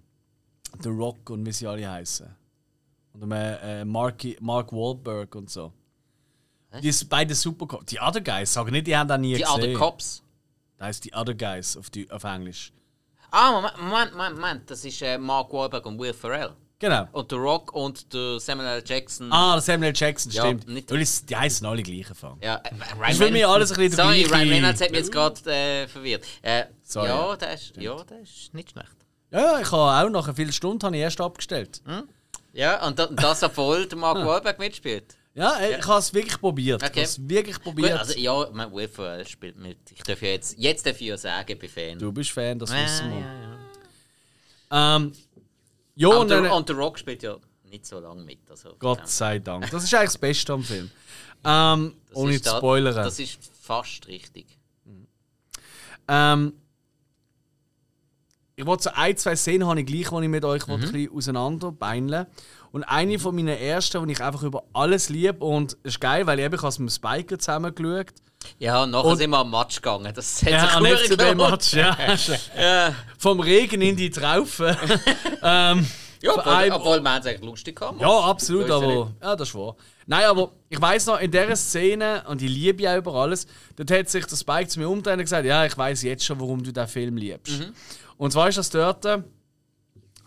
Speaker 1: The Rock und wie sie alle heißen. Und dem, äh, Mark, Mark Wahlberg und so. Die sind beide super. Die Other Guys, sag nicht, die haben da nie
Speaker 2: Die
Speaker 1: gesehen.
Speaker 2: Other Cops.
Speaker 1: Das heißt die Other Guys auf, die, auf Englisch.
Speaker 2: Ah, Moment, Moment, Moment. das ist äh, Mark Wahlberg und Will Ferrell.
Speaker 1: Genau.
Speaker 2: Und The Rock und der Samuel L. Jackson.
Speaker 1: Ah, der Samuel Jackson,
Speaker 2: Ja,
Speaker 1: stimmt.
Speaker 2: nicht-
Speaker 1: Weil es- die heißen alle gleich Anfang.
Speaker 2: Ja, äh, Ryan
Speaker 1: Das für mich alles ein bisschen der
Speaker 2: Sorry, Ryan Reynolds hat mich jetzt gerade äh, verwirrt. Äh,
Speaker 1: Sorry.
Speaker 2: ja, der ist, ja, der ist nicht schlecht.
Speaker 1: Ja, ja, ich habe auch nach einer vielen Stunden habe ich erst abgestellt.
Speaker 2: Ja, und da- das, obwohl der Mark Wahlberg mitspielt.
Speaker 1: Ja, ich habe es wirklich probiert. Ich
Speaker 2: Okay.
Speaker 1: habe es wirklich
Speaker 2: Gut,
Speaker 1: probiert.
Speaker 2: also ja, mein Will spielt mit. Ich darf ja jetzt, jetzt darf ich ja sagen, ich bin Fan.
Speaker 1: du bist Fan, das
Speaker 2: ja,
Speaker 1: wissen wir.
Speaker 2: ja, ja.
Speaker 1: Ähm, ja,
Speaker 2: Und, der, und der Rock spielt ja nicht so lange mit. Also,
Speaker 1: Gott sei Dank. Das ist eigentlich das Beste am Film. Ähm,
Speaker 2: das
Speaker 1: ohne zu spoilern.
Speaker 2: Das ist fast richtig.
Speaker 1: Ähm, ich wollte so ein, zwei Szenen habe ich gleich, die ich mit euch
Speaker 2: Mhm.
Speaker 1: ein bisschen auseinanderbeineln Und eine von meinen ersten, die ich einfach über alles liebe und es ist geil, weil ich eben ich habe mit dem Spiker zusammen geschaut.
Speaker 2: Ja, und nachher
Speaker 1: Und-
Speaker 2: sind wir am Match gegangen. Das hat
Speaker 1: Ja,
Speaker 2: sich
Speaker 1: an
Speaker 2: verdammt gelohnt.
Speaker 1: FCB-Match, ja. Vom Regen in die Traufe. ähm,
Speaker 2: Ja, obwohl,
Speaker 1: einem-
Speaker 2: obwohl wir es eigentlich lustig haben.
Speaker 1: Ja, absolut,
Speaker 2: ja
Speaker 1: aber. Ja, das ist wahr. Nein, aber ich weiß noch, in dieser Szene, und ich liebe ja über alles, dort hat sich der Spike zu mir umgedreht und gesagt: Ja, ich weiß jetzt schon, warum du diesen Film liebst.
Speaker 2: Mhm.
Speaker 1: Und zwar ist das dort,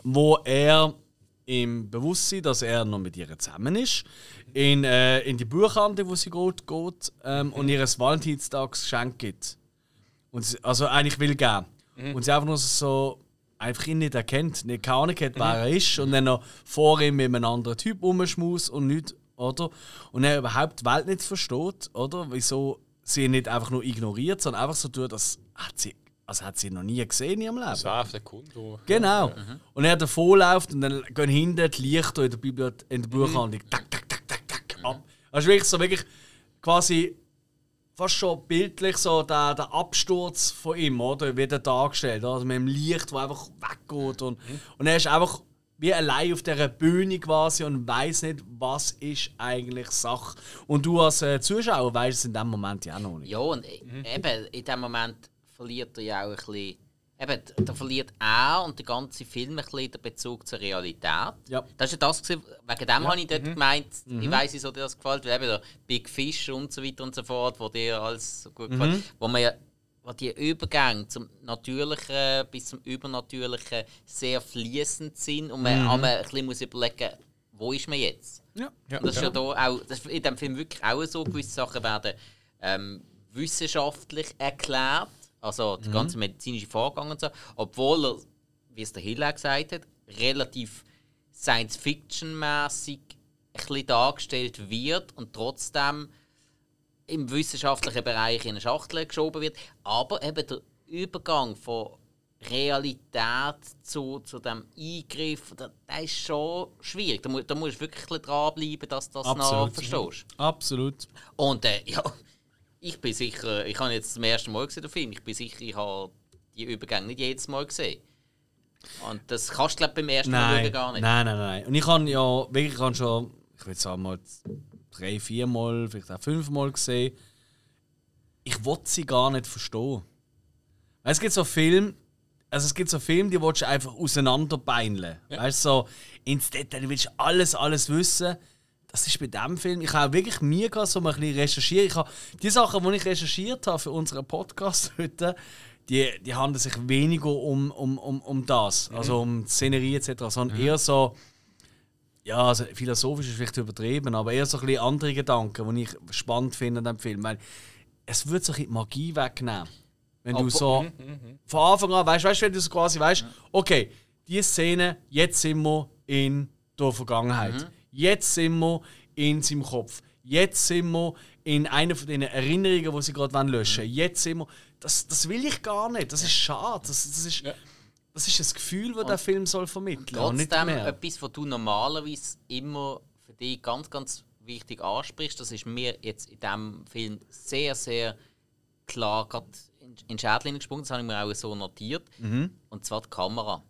Speaker 1: wo er im Bewusstsein, dass er noch mit ihr zusammen ist, in, äh, in die Buchhandlung, wo sie geht, geht ähm, und ihr ein Valentinstagsgeschenk gibt. Und sie, also eigentlich will geben. Und sie einfach nur so einfach ihn nicht erkennt, nicht keine Ahnung hat, wer er ist und dann noch vor ihm mit einem anderen Typ rumschmaus und nicht, oder? Und er überhaupt die Welt nicht versteht, oder? Wieso sie ihn nicht einfach nur ignoriert, sondern einfach so tut, als hat sie, als hat sie noch nie gesehen in ihrem Leben.
Speaker 3: War auf der Kunde.
Speaker 1: Genau. Und er davor läuft und dann gehen hinten die Lichter in der, Bibliothe in der Buchhandlung tak, tak, tak, ab. Also wirklich so wirklich quasi fast schon bildlich so der, der Absturz von ihm, oder? Wird er dargestellt, also mit dem Licht, das einfach weggeht und, und er ist einfach wie allein auf dieser Bühne quasi und weiß nicht, was ist eigentlich Sache. Und du als äh, Zuschauer weißt es in dem Moment ja auch noch nicht.
Speaker 2: Ja, und e- eben, in dem Moment verliert er ja auch ein bisschen. Eben, da verliert er und der ganze Film ein bisschen den Bezug zur Realität.
Speaker 1: Ja.
Speaker 2: Das ist ja das, gewesen, wegen dem habe ich dort gemeint, ich weiss, wieso dir das gefällt, weil eben der Big Fish und so weiter und so fort, wo dir alles so gut gefällt, wo man ja wo die Übergänge zum Natürlichen bis zum Übernatürlichen sehr fließend sind und man einmal ein bisschen muss überlegen wo ist man jetzt?
Speaker 1: Ja.
Speaker 3: Ja,
Speaker 2: Und das ist ja da auch, das ist in dem Film wirklich auch so, gewisse Sachen werden ähm, wissenschaftlich erklärt, also der ganze medizinische Vorgang und so, obwohl er, wie es der Hiller gesagt hat, relativ Science-Fiction-mäßig ein bisschen dargestellt wird und trotzdem im wissenschaftlichen Bereich in eine Schachtel geschoben wird, aber eben der Übergang von Realität zu, zu dem Eingriff, der, der ist schon schwierig. Da, mu da musst du wirklich dranbleiben, dass du das noch
Speaker 1: Absolut.
Speaker 2: verstehst.
Speaker 1: Absolut.
Speaker 2: Und äh, ja, ich bin sicher, ich habe jetzt zum ersten Mal gesehen, den Film, ich bin sicher, ich habe die Übergänge nicht jedes Mal gesehen. Und das kannst du glaub, beim ersten Mal
Speaker 1: Nein,
Speaker 2: schauen gar nicht.
Speaker 1: nein, nein, nein. Und ich habe ja wirklich ich habe schon, ich würde sagen mal drei, vier Mal, vielleicht auch fünf Mal gesehen. Ich wollte sie gar nicht verstehen. Es gibt so Filme, also es gibt so Filme, die willst du einfach auseinanderbeineln. Weißt du, so ins Detail, du willst alles, alles wissen. Das ist bei diesem Film. Ich habe wirklich mir gehabt, so ein bisschen recherchieren. Ich habe die Sachen, die ich recherchiert habe für unseren Podcast heute, die, die handeln sich weniger um, um, um, um das, also um die Szenerie etc., sondern eher so, ja, also philosophisch ist vielleicht übertrieben, aber eher so ein bisschen andere Gedanken, die ich spannend finde an dem Film. Weil es wird so ein bisschen Magie wegnehmen. Wenn du so von Anfang an weißt, weißt, wenn du so quasi weißt, okay, die Szene, jetzt sind wir in der Vergangenheit. Jetzt sind wir in seinem Kopf. Jetzt sind wir in einer von den Erinnerungen, die sie gerade löschen wollen. Jetzt sind wir. Das, das will ich gar nicht. Das ist schade. Das, das ist, das ist das Gefühl, das der Film soll vermitteln und nicht
Speaker 2: Trotzdem etwas, was du normalerweise immer für dich ganz, ganz wichtig ansprichst, das ist mir jetzt in diesem Film sehr, sehr klar gerade in, in die Schädlinge gesprungen. Das habe ich mir auch so notiert. Und zwar die Kamera.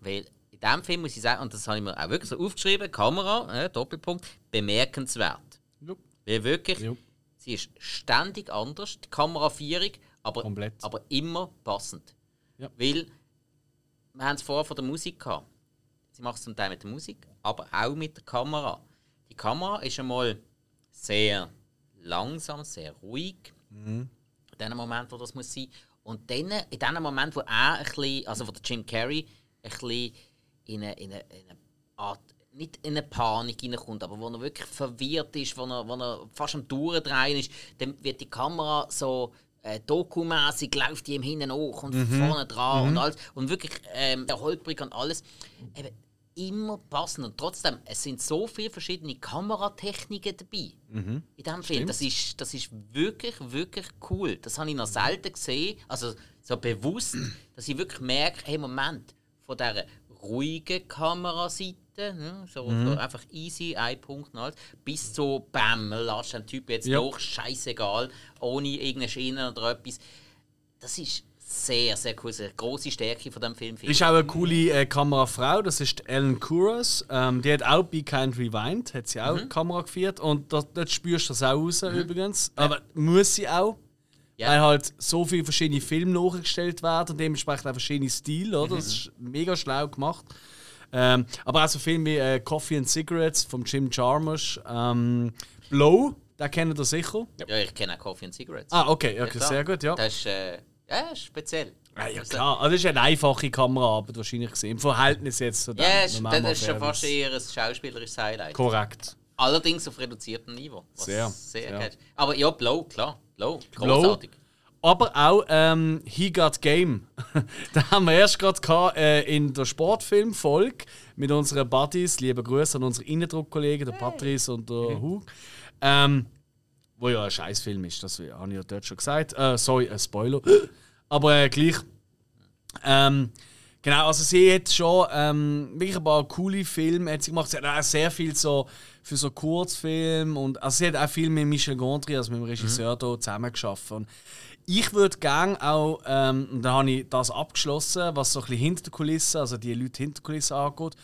Speaker 2: Weil in diesem Film muss ich sagen, und das habe ich mir auch wirklich so aufgeschrieben, Kamera, äh, Doppelpunkt, bemerkenswert.
Speaker 1: Ja.
Speaker 2: Weil wirklich,
Speaker 1: Ja.
Speaker 2: sie ist ständig anders, die Kameraführung, aber,
Speaker 1: Komplett.
Speaker 2: aber immer passend.
Speaker 1: Ja.
Speaker 2: Weil, wir haben es vorher von der Musik gehabt. Sie macht es zum Teil mit der Musik, aber auch mit der Kamera. Die Kamera ist einmal sehr langsam, sehr ruhig. In dem Moment, wo das muss sein. Und dann, in dem Moment, wo er ein bisschen, also wo der Jim Carrey ein bisschen in eine, in eine, in eine Art, nicht in eine Panik hineinkommt, aber wo er wirklich verwirrt ist, wo er, wo er fast am Durchdrehen ist, dann wird die Kamera so äh, dokumäßig läuft ihm hinten hoch und vorne dran und alles und wirklich ähm, der holprig und alles. Eben, immer passend und trotzdem, es sind so viele verschiedene Kameratechniken dabei in diesem Film. Das ist, das ist wirklich, wirklich cool. Das habe ich noch selten gesehen, also so bewusst, dass ich wirklich merke, hey Moment, von dieser ruhigen Kameraseite, ne, so, so einfach easy, ein Punkt und alles, bis zu Bam, lass den Typ jetzt
Speaker 1: Ja.
Speaker 2: durch, scheißegal, ohne irgendeine Schiene oder etwas. Das ist sehr, sehr cool. Das eine grosse Stärke von diesem Film. finde
Speaker 1: Ist auch eine coole äh, Kamerafrau, das ist Ellen Kuras. Ähm, die hat auch Be Kind Rewind, hat sie auch
Speaker 2: Mhm.
Speaker 1: Kamera geführt. Und dort, dort spürst du das auch raus übrigens. Aber muss sie auch.
Speaker 2: Ja.
Speaker 1: Weil halt so viele verschiedene Filme nachgestellt werden und dementsprechend auch verschiedene Stile, oder? Das
Speaker 2: Mhm.
Speaker 1: ist mega schlau gemacht. Ähm, aber auch so Filme wie äh, Coffee and Cigarettes von Jim Jarmusch. Ähm, Blow, den kennt ihr sicher.
Speaker 2: Ja, ich kenne auch Coffee and Cigarettes.
Speaker 1: Ah, okay, okay sehr gut, ja.
Speaker 2: Das ist, äh, ja, speziell.
Speaker 1: Ja, ja klar. Also das ist eine einfache Kameraarbeit wahrscheinlich gesehen. Im Verhältnis jetzt zu dem.
Speaker 2: Ja,
Speaker 1: mal
Speaker 2: das ist schon fast eher ein schauspielerisches Highlight.
Speaker 1: Korrekt.
Speaker 2: Allerdings auf reduziertem Niveau. Was
Speaker 1: Sehr,
Speaker 2: sehr
Speaker 1: sehr.
Speaker 2: Aber ja, Blow, klar. Blow. großartig.
Speaker 1: Aber auch ähm, He Got Game. da haben wir erst gerade gehabt, äh, in der Sportfilm-Folge mit unseren Buddies. Liebe Grüße an unsere Innendruckkollegen, der Patrice und der Hug. Ähm, wo ja ein Scheißfilm ist, das habe ich ja dort schon gesagt. Äh, sorry, ein Spoiler. Aber äh, gleich. Ähm, genau, also sie hat schon ähm, wirklich ein paar coole Filme hat sie gemacht. Sie hat auch sehr viel so für so Kurzfilme und also sie hat auch viel mit Michel Gondry, also mit dem Regisseur,
Speaker 2: Mhm.
Speaker 1: da zusammengeschafft. Und ich würde gerne auch, ähm, und da habe ich das abgeschlossen, was so ein bisschen hinter der Kulisse, also die Leute hinter der Kulisse angeht.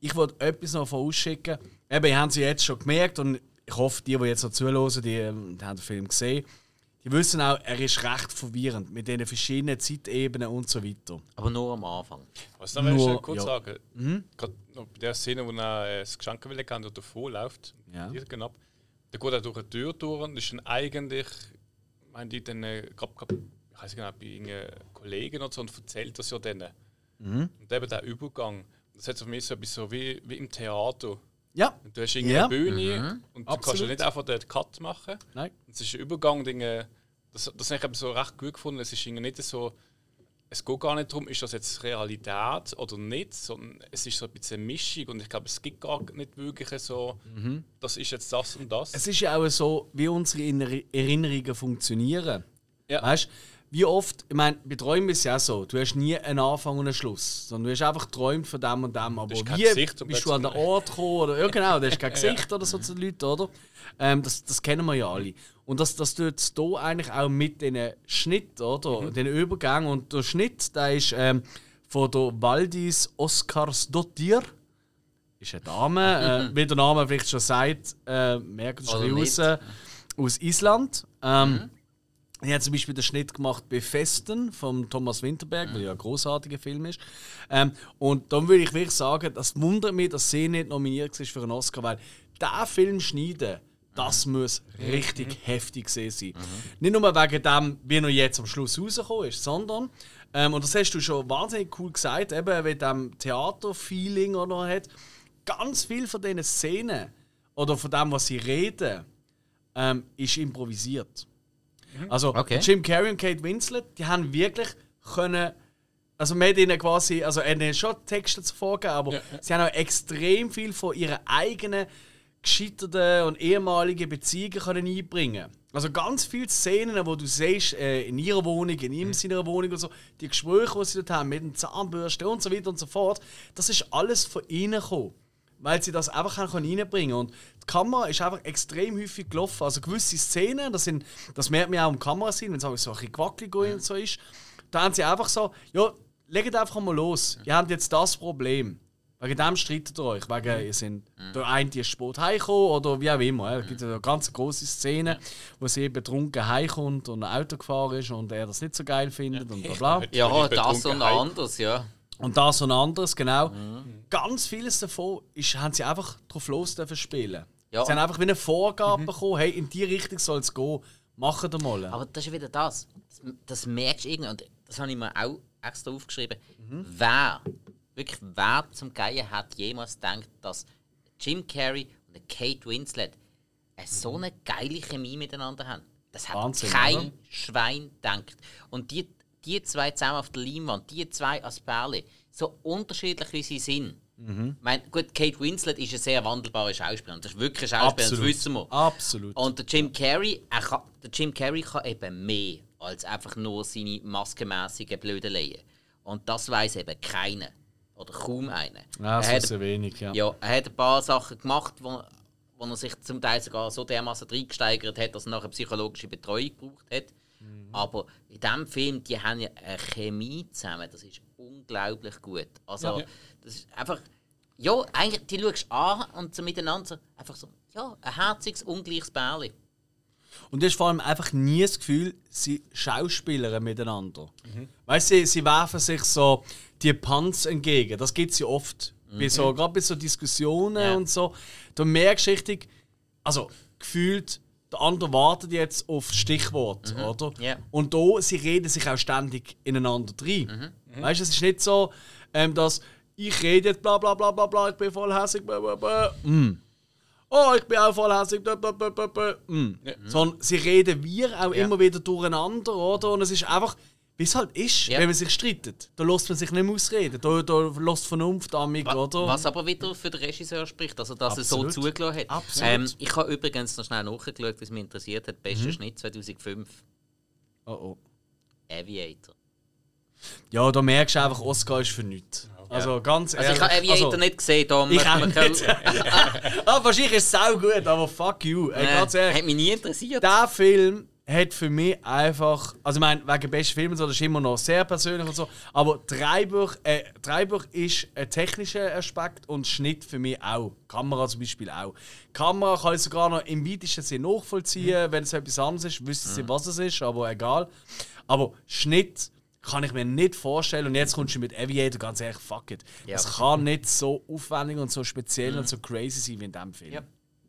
Speaker 1: Ich würde etwas noch vorausschicken. Eben, habt sie jetzt schon gemerkt und ich hoffe, die, die jetzt noch zuhören, die, ähm, die haben den Film gesehen. Die wissen auch, er ist recht verwirrend mit den verschiedenen Zeitebenen und so weiter.
Speaker 2: Aber nur am Anfang.
Speaker 3: Was noch will
Speaker 1: Nur-
Speaker 3: ich kurz
Speaker 1: ja.
Speaker 3: sagen? Gerade noch bei der Szene, wo er äh, das Geschenk will gehen und davor läuft,
Speaker 1: Ja.
Speaker 3: genau, da geht er durch eine Tür durch und ist dann eigentlich, meinen die dann, äh, grad, grad, ich weiß nicht genau, bei Kollegen oder so und erzählt das ja denen.
Speaker 1: Mhm.
Speaker 3: Und eben der Übergang, das hat für mich so etwas so wie, wie im Theater.
Speaker 1: Ja,
Speaker 3: Und du hast irgendeine
Speaker 1: Ja.
Speaker 3: Bühne und du kannst ja
Speaker 1: Absolut.
Speaker 3: nicht einfach den Cut machen.
Speaker 1: nein.
Speaker 3: Es ist ein Übergang, Dinge, das, das habe ich eben so recht gut gefunden. Es ist irgendwie nicht so, es geht gar nicht darum, ist das jetzt Realität oder nicht, sondern es ist so ein bisschen eine Mischung und ich glaube, es gibt gar nicht wirklich so, das ist jetzt das und das.
Speaker 1: Es ist ja auch so, wie unsere Inner- Erinnerungen funktionieren.
Speaker 3: Ja.
Speaker 1: Weißt wie oft, ich meine, bei Träumen ist es ja so, du hast nie einen Anfang und einen Schluss, sondern du hast einfach geträumt von dem und dem. Aber wie
Speaker 3: Gesicht
Speaker 1: bist du an den Ort gekommen? Oder, ja, genau, du hast kein Gesicht oder so zu den Leuten, oder? Ähm, das, das kennen wir ja alle. Und das, das tut es hier eigentlich auch mit diesen Schnitt, oder?
Speaker 3: Mhm.
Speaker 1: Den Übergang. Und der Schnitt, der ist ähm, von der Valdis Oscarsdottir. Ist eine Dame, äh, wie der Name vielleicht schon sagt, äh, merkt es schon raus, aus Island. Ähm,
Speaker 2: Mhm.
Speaker 1: Ich habe zum Beispiel den Schnitt gemacht bei Festen von Thomas Winterberg,
Speaker 2: Mhm.
Speaker 1: weil ja ein großartiger Film ist. Ähm, und dann würde ich wirklich sagen, das wundert mich, dass sie nicht nominiert ist für einen Oscar, weil der Film schneiden, das muss richtig heftig gewesen sein. Nicht nur wegen dem, wie er jetzt am Schluss rausgekommen ist, sondern, ähm, und das hast du schon wahnsinnig cool gesagt, eben mit dem Theater-Feeling oder hat, ganz viel von diesen Szenen oder von dem, was sie reden, ähm, ist improvisiert. Also
Speaker 2: Okay.
Speaker 1: Jim Carrey und Kate Winslet, die haben wirklich können. Also man hat ihnen quasi, also ihnen schon Texte zuvor gegeben, aber
Speaker 3: Ja.
Speaker 1: sie haben auch extrem viel von ihren eigenen gescheiterten und ehemaligen Beziehungen können einbringen Also ganz viele Szenen, wo du siehst, äh, in ihrer Wohnung, in ihm seiner Wohnung und so, die Gespräche, die sie dort haben, mit dem Zahnbürste und so weiter und so fort, das ist alles von ihnen gekommen. Weil sie das einfach haben können reinbringen Und die Kamera ist einfach extrem häufig gelaufen. Also gewisse Szenen, das, sind, das merkt man auch am Kamerasinn, wenn es so ein bisschen gewackelig und so ist, da haben sie einfach so, ja, legt einfach mal los. Ihr habt jetzt das Problem. Wegen dem streitet ihr euch. Wegen, ihr sind, der eine ist spät heimgekommen oder wie auch immer. Es gibt eine ganz große Szene, wo sie betrunken heimkommt und ein Auto gefahren ist und er das nicht so geil findet und bla bla.
Speaker 2: Ja, das und anders, ja.
Speaker 1: Und das und anderes, genau. Ganz vieles davon ist, haben sie einfach drauf los dürfen spielen.
Speaker 2: Ja.
Speaker 1: Sie haben einfach wie eine Vorgabe bekommen, hey, in die Richtung soll es gehen. Machen wir mal.
Speaker 2: Aber das ist wieder das. Das, merkst du irgendwie, und das habe ich mir auch extra aufgeschrieben. Wer, wirklich wer zum Geier hat jemals gedacht, dass Jim Carrey und Kate Winslet eine so eine geile Chemie miteinander haben? Das hat
Speaker 1: Wahnsinn,
Speaker 2: kein
Speaker 1: oder?
Speaker 2: Schwein gedacht. Und die, die zwei zusammen auf der Leinwand, die zwei als Pärchen, so unterschiedlich wie sie sind. Ich meine, gut, Kate Winslet ist eine sehr wandelbare Schauspielerin. Das ist wirklich eine Schauspielerin, das wissen wir.
Speaker 1: Absolut.
Speaker 2: Und der Jim Carrey, er kann, der Jim Carrey kann eben mehr als einfach nur seine maskenmäßigen Blödeleien. Und das weiß eben keiner. Oder kaum einer.
Speaker 1: ja,
Speaker 2: er,
Speaker 1: so
Speaker 2: hat,
Speaker 1: wenig, ja.
Speaker 2: ja, er hat ein paar Sachen gemacht, wo, wo er sich zum Teil sogar so dermaßen reingesteigert hat, dass er nachher psychologische Betreuung gebraucht hat. Aber in diesem Film, die haben ja eine Chemie zusammen, das ist unglaublich gut. Also,
Speaker 3: Ja.
Speaker 2: das ist einfach. Ja, eigentlich, die schaust an und so miteinander einfach so, ja, ein herziges, ungleiches Bärli.
Speaker 1: Und du hast vor allem einfach nie das Gefühl, sie schauspielern miteinander. Weißt du, sie, sie werfen sich so die Punts entgegen. Das gibt es ja oft. Bei so, gerade bei so Diskussionen
Speaker 2: Ja.
Speaker 1: und so. Du merkst richtig, also gefühlt, der andere wartet jetzt auf das Stichwort, oder?
Speaker 2: Ja.
Speaker 1: Und da, sie reden sich auch ständig ineinander rein. Weißt du, es ist nicht so, ähm, dass ich rede jetzt bla bla bla bla bla, ich bin voll hässlich, bla bla bla. Mm. Oh, ich bin auch voll hässlich, bla bla bla bla. Mm. Sondern sie reden wir auch
Speaker 2: Ja.
Speaker 1: immer wieder durcheinander, oder? Und es ist einfach, wie es halt ist,
Speaker 2: Ja.
Speaker 1: wenn man sich streitet. Da lässt man sich nicht mehr ausreden. Da, da lässt Vernunft an mich, oder?
Speaker 2: Was aber wieder für den Regisseur spricht, also dass
Speaker 1: Absolut.
Speaker 2: er so zugelassen hat.
Speaker 1: Absolut.
Speaker 2: Ähm, ich habe übrigens noch schnell nachgeschaut, was mich interessiert hat. Bester Schnitt 2005,
Speaker 1: Oh, oh.
Speaker 2: Aviator.
Speaker 1: Ja, da merkst du einfach, Oscar ist für nichts. Also ganz
Speaker 2: Also
Speaker 1: ehrlich.
Speaker 2: ich habe Aviator
Speaker 1: also,
Speaker 2: nicht gesehen, darum
Speaker 1: Ich auch nicht. ah, wahrscheinlich ist es sau gut, aber fuck you. Ey, ganz ehrlich.
Speaker 2: hat mich nie interessiert.
Speaker 1: Der Film hat für mich einfach, also ich meine, wegen besten Filmen so, das ist immer noch sehr persönlich und so, aber Dreibuch, äh, Dreibuch ist ein technischer Aspekt und Schnitt für mich auch. Kamera zum Beispiel auch. Kamera kann ich sogar noch im weitesten Sinne nachvollziehen, wenn es etwas anderes ist, wissen sie, was es ist, aber egal. Aber Schnitt kann ich mir nicht vorstellen und jetzt kommst du mit Aviator, ganz ehrlich, fuck it.
Speaker 2: Ja.
Speaker 1: Das kann nicht so aufwendig und so speziell und so crazy sein wie in diesem Film.
Speaker 2: Ja.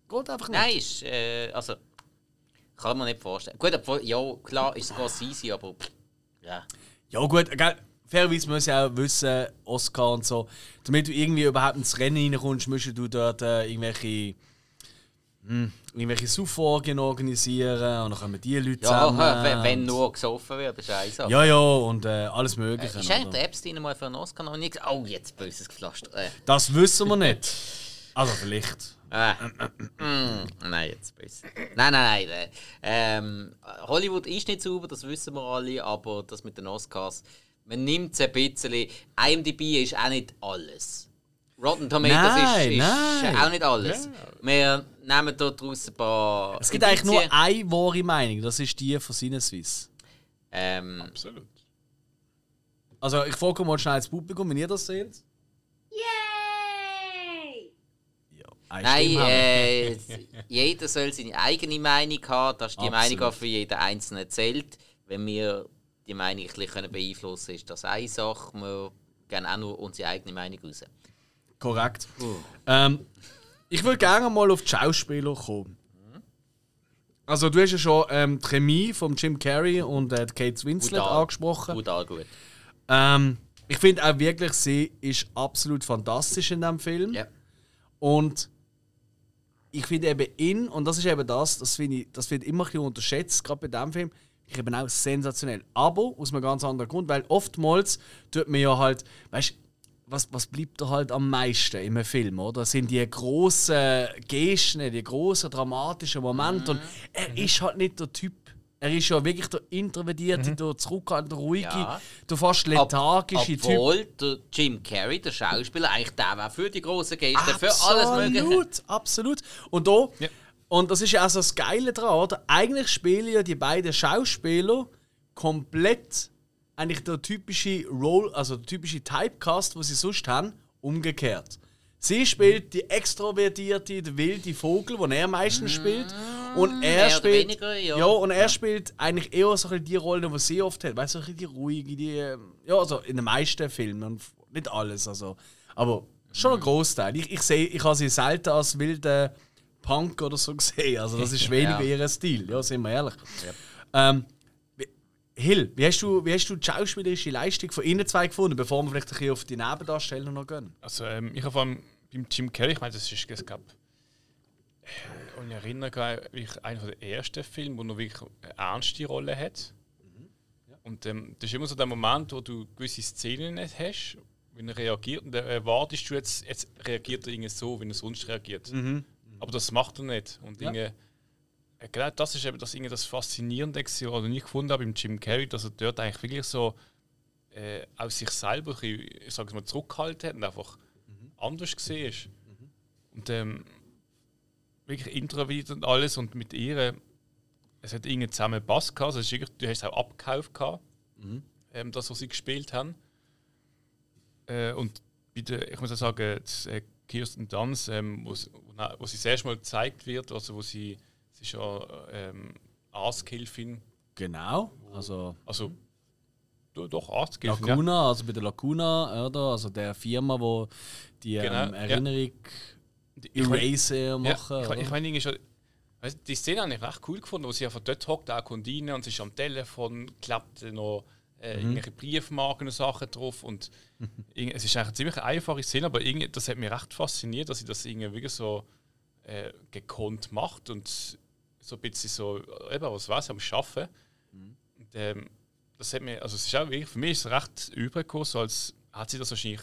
Speaker 1: Geht einfach nicht.
Speaker 2: Nein, ist, äh, also kann man nicht vorstellen. Gut, obwohl, ja, klar ist es easy, aber pff, ja.
Speaker 1: Ja gut, gell, fairerweise muss ich auch wissen, Oscar und so, damit du irgendwie überhaupt ins Rennen reinkommst, musst du dort äh, irgendwelche, hm, irgendwelche Suchvorgehen organisieren und dann kommen die Leute
Speaker 2: Ja,
Speaker 1: zusammen.
Speaker 2: wenn, wenn nur gesoffen wird, ist eine Sache.
Speaker 1: Ja, ja, und äh, alles Mögliche.
Speaker 2: Ist eigentlich der Epstein mal für einen Oscar noch gesagt? Oh, jetzt böses Gepflaster. Äh,
Speaker 1: Das wissen wir nicht. Also vielleicht.
Speaker 2: Äh, mm, nein, jetzt böse. Nein, nein, nein. Äh, ähm, Hollywood ist nicht sauber, das wissen wir alle, aber das mit den Oscars, man nimmt es ein bisschen. IMDb ist auch nicht alles. Rotten Tomatoes
Speaker 1: Nein,
Speaker 2: ist, ist
Speaker 1: nein.
Speaker 2: auch nicht alles. Wir nehmen dort draus ein paar.
Speaker 1: Es gibt eigentlich nur
Speaker 2: Indizien.
Speaker 1: eine wahre Meinung, das ist die von Sinneswiss.
Speaker 2: Ähm,
Speaker 3: Absolut.
Speaker 1: Also ich frage mal schnell ins Publikum, wenn ihr das seht. Eine
Speaker 2: Nein, äh, jeder soll seine eigene Meinung haben. Das ist die
Speaker 1: Absolut.
Speaker 2: Meinung, die für jeden Einzelnen zählt. Wenn wir die Meinung ein bisschen beeinflussen können, ist das eine Sache. Wir geben auch nur unsere eigene Meinung raus.
Speaker 1: Korrekt. Ähm, ich würde gerne mal auf die Schauspieler kommen. Also du hast ja schon ähm, die Chemie von Jim Carrey und äh, Kate Winslet
Speaker 2: Brutal.
Speaker 1: angesprochen.
Speaker 2: Brutal gut.
Speaker 1: Ähm, ich finde auch wirklich, sie ist absolut fantastisch in diesem Film.
Speaker 2: Ja.
Speaker 1: Und ich finde eben ihn, und das ist eben das, das finde ich, das wird immer ein bisschen unterschätzt, gerade bei diesem Film, ich eben auch sensationell. Aber aus einem ganz anderen Grund, weil oftmals tut man ja halt, weißt was, was bleibt da halt am meisten im Film, oder? Das sind die grossen Gesten, die grossen dramatischen Momente. Und er ist halt nicht der Typ. Er ist ja wirklich der introvertierte, der zurückhaltende, ruhige,
Speaker 2: Ja.
Speaker 1: der fast lethargische Typ.
Speaker 2: Obwohl der Jim Carrey, der Schauspieler, eigentlich der war für die großen Gesten, für alles Mögliche.
Speaker 1: Absolut, absolut. Und da,
Speaker 3: Ja.
Speaker 1: und das ist ja auch so das Geile daran, oder? Eigentlich spielen ja die beiden Schauspieler komplett eigentlich der typische Role, also der typische Typecast, was sie sonst haben, umgekehrt. Sie spielt die extrovertierte, der wilde Vogel, den er meistens spielt. Und er
Speaker 2: mehr oder
Speaker 1: spielt.
Speaker 2: weniger, ja.
Speaker 1: und er spielt eigentlich eher so die Rollen, die sie oft hat. Weißt du, so die ruhige, die. ähm, Ja, also in den meisten Filmen. Und nicht alles, also. Aber schon ein Großteil. Ich, ich, seh, ich habe sie selten als wilden Punk oder so gesehen. Also, das ist weniger
Speaker 2: Ja.
Speaker 1: ihr Stil, ja, sind wir ehrlich. Ähm, wie- Hill, wie hast, du, wie hast du die schauspielerische Leistung von ihnen zwei gefunden, bevor wir vielleicht ein bisschen auf die Nebendarsteller noch gehen?
Speaker 3: Also ähm, ich habe vor allem beim Jim Carrey, ich meine, das ist es gab, ich erinnere gerade, wirklich einer der ersten Filme, wo er wirklich eine ernste Rolle hat. Und ähm, das ist immer so der Moment, wo du gewisse Szenen nicht hast, wenn er reagiert und dann erwartest du jetzt, jetzt reagiert er irgendwie so, wie er sonst reagiert. Aber das macht er nicht. Und
Speaker 1: Ja.
Speaker 3: irgendwie, äh, genau das ist eben das, irgendwie das Faszinierende, was ich gefunden habe beim Jim Carrey, dass er dort eigentlich wirklich so äh, aus sich selber ich sage mal, zurückgehalten hat und einfach anders gesehen ist. Und ähm, wirklich introvertiert und alles und mit ihr, es hat irgendwie zusammen Bass gehabt, also wirklich, du hast es auch abgekauft gehabt, ähm, das, was sie gespielt haben. Äh, und bei der, ich muss auch sagen, das, äh, Kirsten Dunst, ähm, wo, sie- wo, sie das erste Mal gezeigt wird, also wo sie, sie ist ja ähm, Arzthilfin,
Speaker 1: Genau. Also,
Speaker 3: also do- doch ja.
Speaker 1: Lacuna, also bei der Lacuna, oder? Also der Firma, wo die
Speaker 3: Genau,
Speaker 1: ähm,
Speaker 3: ja.
Speaker 1: Erinnerung
Speaker 3: Ich mein-
Speaker 1: Eraser
Speaker 3: Ja,
Speaker 1: machen.
Speaker 3: ich, ich meine, schon, die Szene habe ich recht cool gefunden, wo sie einfach dort hockt, auch kommt rein und sie ist am Telefon, klappt noch äh, irgendwelche Briefmarken und Sachen drauf. Und es ist eigentlich eine ziemlich einfache Szene, aber irgendwie, das hat mich recht fasziniert, dass sie das irgendwie wirklich so äh, gekonnt macht und so ein bisschen so, eben, was weiß am Schaffen. Und, ähm, das hat mir, also es ist auch wirklich, für mich ist es recht übergekommen, so als hat sie das wahrscheinlich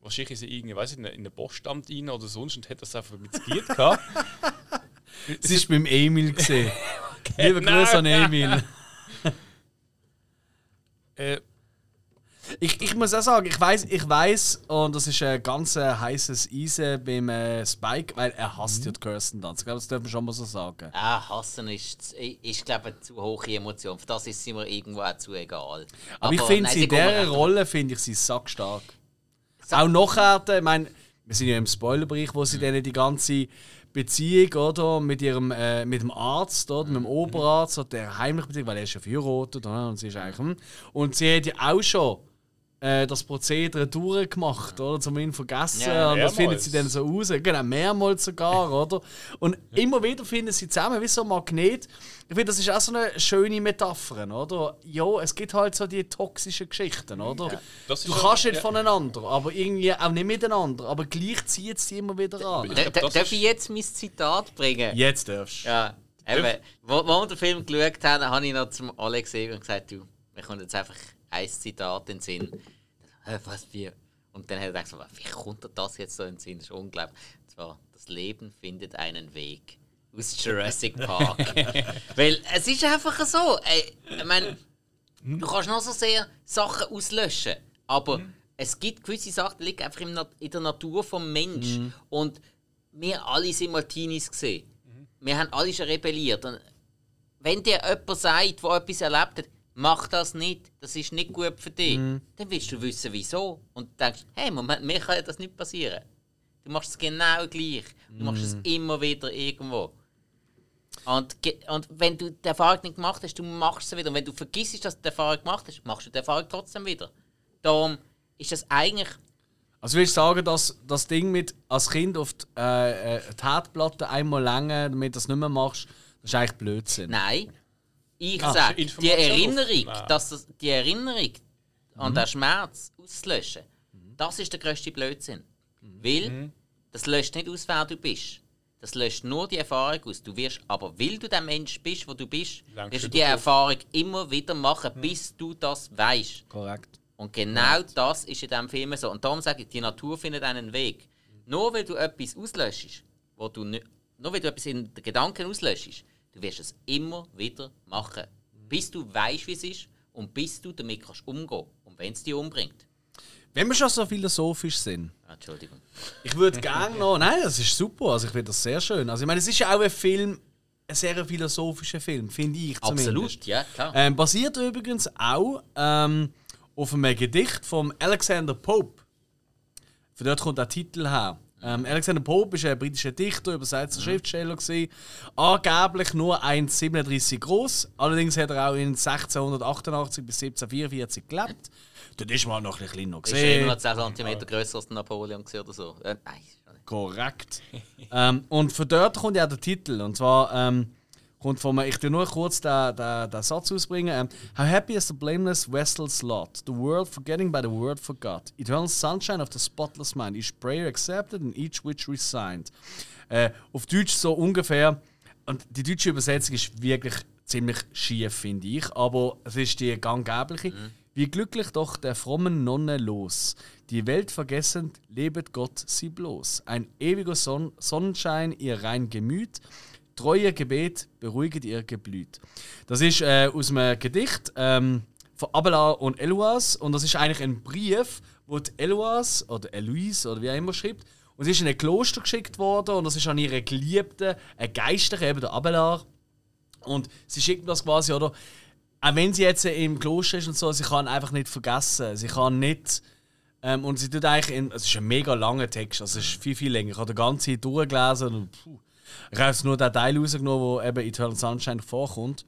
Speaker 3: Wahrscheinlich ist sie irgendwie, weiß ich, in in den Postamt rein oder sonst und hat das einfach mit Giert gehabt.
Speaker 1: Sie ist beim Emil gesehen. Lieber
Speaker 3: Genau.
Speaker 1: Grüße an Emil.
Speaker 3: äh,
Speaker 1: Ich, ich muss auch sagen, ich weiß, ich weiß, und das ist ein ganz äh, heißes Eisen beim äh, Spike, weil er hasst ja die Kirsten Dunst. Ich glaube, das dürfen wir schon mal so sagen.
Speaker 2: Ah, hassen ist, ist glaube ich, zu hohe Emotion. Für das ist sie mir irgendwo auch zu egal.
Speaker 1: Aber, ich finde sie in dieser. Rolle finde ich sie sackstark. Auch nachher, ich meine, wir sind ja im Spoilerbereich, wo sie dann die ganze Beziehung oder, mit ihrem äh, mit dem Arzt, oder, mit dem Oberarzt, oder, der heimliche Beziehung, weil er ist ja verheiratet oder, und sie ist eigentlich. Hm. Und sie hat ja auch schon äh, das Prozedere durchgemacht, oder? Zumindest vergessen.
Speaker 2: Ja,
Speaker 1: und das findet sie dann so raus. Genau, mehrmals sogar, oder? Und immer wieder finden sie zusammen wie so ein Magnet. Ich finde, das ist auch so eine schöne Metapher, oder? Ja, es gibt halt so die toxischen Geschichten, oder?
Speaker 3: Das
Speaker 1: Du kannst
Speaker 3: ja-
Speaker 1: nicht voneinander, aber irgendwie auch nicht miteinander. Aber gleich zieht es immer wieder an.
Speaker 2: Da-
Speaker 3: das
Speaker 2: Darf ich jetzt mein Zitat bringen?
Speaker 1: Jetzt darfst du.
Speaker 2: Ja, eben. Wo, wo wir den Film geschaut haben, habe ich noch zum Alex gesehen und gesagt, du, mir kommt jetzt einfach ein Zitat in den Sinn. Hä, Was wie? Und dann hat er gedacht, so, wie kommt dir das jetzt so in den Sinn? Das ist unglaublich. Und zwar, das Leben findet einen Weg. Aus Jurassic Park. Weil es ist einfach so. Ey, ich meine, du kannst noch so sehr Sachen auslöschen, aber es gibt gewisse Sachen, die liegen einfach in der Natur vom Mensch. Und wir alle sind mal Teenies gesehen. Wir haben alle schon rebelliert. Und wenn dir jemand sagt, der etwas erlebt hat, mach das nicht, das ist nicht gut für dich, dann willst du wissen, wieso. Und denkst, hey, Moment, mir kann ja das nicht passieren. Du machst es genau gleich. Du machst es immer wieder irgendwo. Und, und wenn du die Erfahrung nicht gemacht hast, du machst sie wieder. Und wenn du vergisst, dass du die Erfahrung gemacht hast, machst du die Erfahrung trotzdem wieder. Darum ist das eigentlich
Speaker 1: Also willst du sagen, dass das Ding mit als Kind auf die, äh, äh, die Herdplatte einmal länger, damit du das nicht mehr machst, das ist eigentlich Blödsinn.
Speaker 2: Nein. Ich
Speaker 1: Ah,
Speaker 2: sage, die Erinnerung,
Speaker 3: auf-
Speaker 2: dass das, die Erinnerung an den Schmerz auszulöschen, das ist der grösste Blödsinn. Weil das löscht nicht aus, wer du bist. Das löscht nur die Erfahrung aus. Du wirst aber, weil du der Mensch bist, wo du bist,
Speaker 3: Langst
Speaker 2: wirst du die. Erfahrung immer wieder machen, bis du das weißt.
Speaker 1: Korrekt.
Speaker 2: Und genau das ist in diesem Film so. Und darum sage ich, die Natur findet einen Weg. Nur weil du etwas auslöschst, wo du nicht, nur weil du etwas in den Gedanken auslöschst, du wirst es immer wieder machen. Bis du weißt, wie es ist und bis du damit kannst umgehen und wenn es dich umbringt.
Speaker 1: Wenn wir schon so philosophisch sind.
Speaker 2: Ah, Entschuldigung.
Speaker 1: Ich würde gerne noch. Nein, das ist super. Also ich finde das sehr schön. Also ich meine, es ist ja auch ein Film, ein sehr philosophischer Film, finde ich zumindest.
Speaker 2: Absolut, ja, klar.
Speaker 1: Ähm, basiert übrigens auch ähm, auf einem Gedicht von Alexander Pope. Von dort kommt der Titel her. Ähm, Alexander Pope ist ein britischer Dichter, übersetzter Schriftsteller gewesen. Angeblich nur 1,37 groß. Allerdings hat er auch in 1688 bis 1744 gelebt. Dort ist man noch ein bisschen kleiner
Speaker 2: Ist ja immer
Speaker 1: gesehen.
Speaker 2: noch 10 cm grösser als Napoleon oder so. Äh, nein.
Speaker 1: Korrekt. ähm, und von dort kommt ja der Titel. Und zwar ähm, kommt von mir, ich tue nur kurz den, den, den Satz ausbringen. Ähm, How happy is the blameless vessel's lot, the world forgetting by the word forgot. Eternal sunshine of the spotless mind, each prayer accepted and each wish resigned. Äh, auf Deutsch so ungefähr. Und die deutsche Übersetzung ist wirklich ziemlich schief, finde ich. Aber es ist die ganggebliche. Wie glücklich doch der frommen Nonne los. Die Welt vergessend, lebet Gott sie bloß. Ein ewiger Son Sonnenschein ihr rein Gemüt. Treuer Gebet beruhiget ihr Geblüt. Das ist äh, aus einem Gedicht ähm, von Abelard und Eloise. Und das ist eigentlich ein Brief, wo die Eloise oder Eloise oder wie auch immer schreibt. Und sie ist in ein Kloster geschickt worden und das ist an ihre Geliebte, ein Geistlicher, eben der Abelard. Und sie schickt das quasi, oder? Auch wenn sie jetzt im Kloster ist und so, sie kann einfach nicht vergessen. Sie kann nicht. Ähm, und sie tut eigentlich. Es ist ein mega langer Text, also es ist viel, viel länger. Ich habe den ganzen durchgelesen und puh, ich habe jetzt nur den Teil rausgenommen, wo eben Eternal Sunshine vorkommt.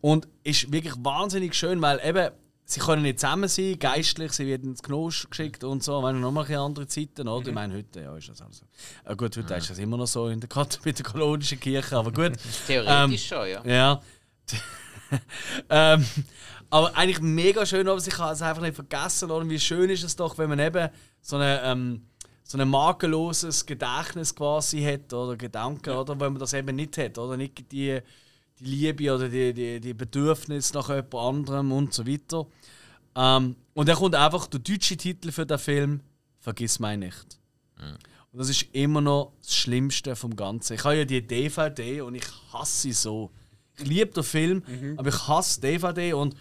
Speaker 1: Und ist wirklich wahnsinnig schön, weil eben. Sie können nicht zusammen sein, geistlich, sie werden ins Knosch geschickt und so. Wenn noch mal ein bisschen andere Zeiten, oder? Ich meine, heute ja, ist das also. Äh, gut, heute ist das immer noch so in der, Kat- mit der katholischen Kirche, aber gut.
Speaker 2: Theoretisch schon, ja.
Speaker 1: Ja. ähm, aber eigentlich mega schön, aber ich kann es einfach nicht vergessen. Oder? Wie schön ist es doch, wenn man eben so eine. Ähm, so ein makelloses Gedächtnis quasi hat oder Gedanken, oder wenn man das eben nicht hat, oder nicht die, die Liebe oder die, die, die Bedürfnisse nach jemand anderem und so weiter. Ähm, und dann kommt einfach der deutsche Titel für den Film Vergiss mich nicht. Und das ist immer noch das Schlimmste vom Ganzen. Ich habe ja die DVD und ich hasse sie so. Ich liebe den Film, aber ich hasse DVD und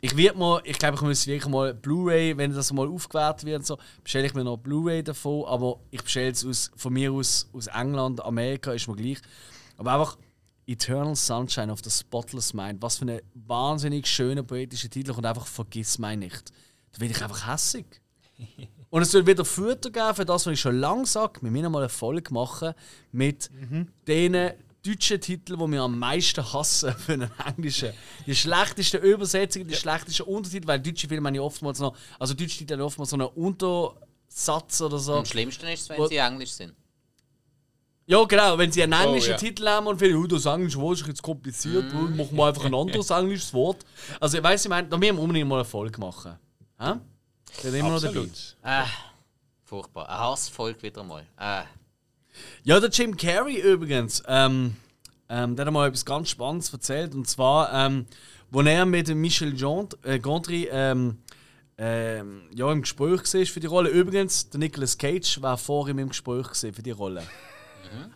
Speaker 1: ich werde mal, ich glaube, ich muss wirklich mal Blu-ray, wenn das mal aufgewertet wird, so, bestelle ich mir noch Blu-ray davon, aber ich bestelle es aus, von mir aus aus England, Amerika, ist mir gleich. Aber einfach Eternal Sunshine of the Spotless Mind, was für ein wahnsinnig schöner poetischer Titel und einfach vergiss mich nicht. Da werde ich einfach hässig. Und es soll wieder Futter geben für das, was ich schon lange sage. Wir müssen mal eine Folge machen mit den deutschen Titeln, die wir am meisten hassen für einen englischen. Die schlechtesten Übersetzungen, die schlechtesten Untertitel, weil deutsche Filme haben ja oftmals noch, also deutsche Titel haben oftmals so einen Untersatz oder so.
Speaker 2: Am schlimmsten ist es, wenn sie Englisch sind.
Speaker 1: Ja, genau, wenn sie einen englischen
Speaker 3: ja.
Speaker 1: Titel haben und finden, oh, das englische Wort ist jetzt kompliziert, mm. machen wir einfach ein anderes englisches Wort. Also, ich weiss, ich meine, da müssen wir unbedingt mal eine Folge machen. Hä? Sind immer noch dabei.
Speaker 3: Absolut.
Speaker 2: Äh, furchtbar. Eine Hassfolge wieder mal. Äh,
Speaker 1: Ja, der Jim Carrey übrigens, ähm, ähm, der hat mal etwas ganz Spannendes erzählt. Und zwar, ähm, wo er mit Michel äh, Gondry ähm, ähm, ja, im Gespräch war für die Rolle. Übrigens, der Nicolas Cage war vor ihm im Gespräch für die Rolle.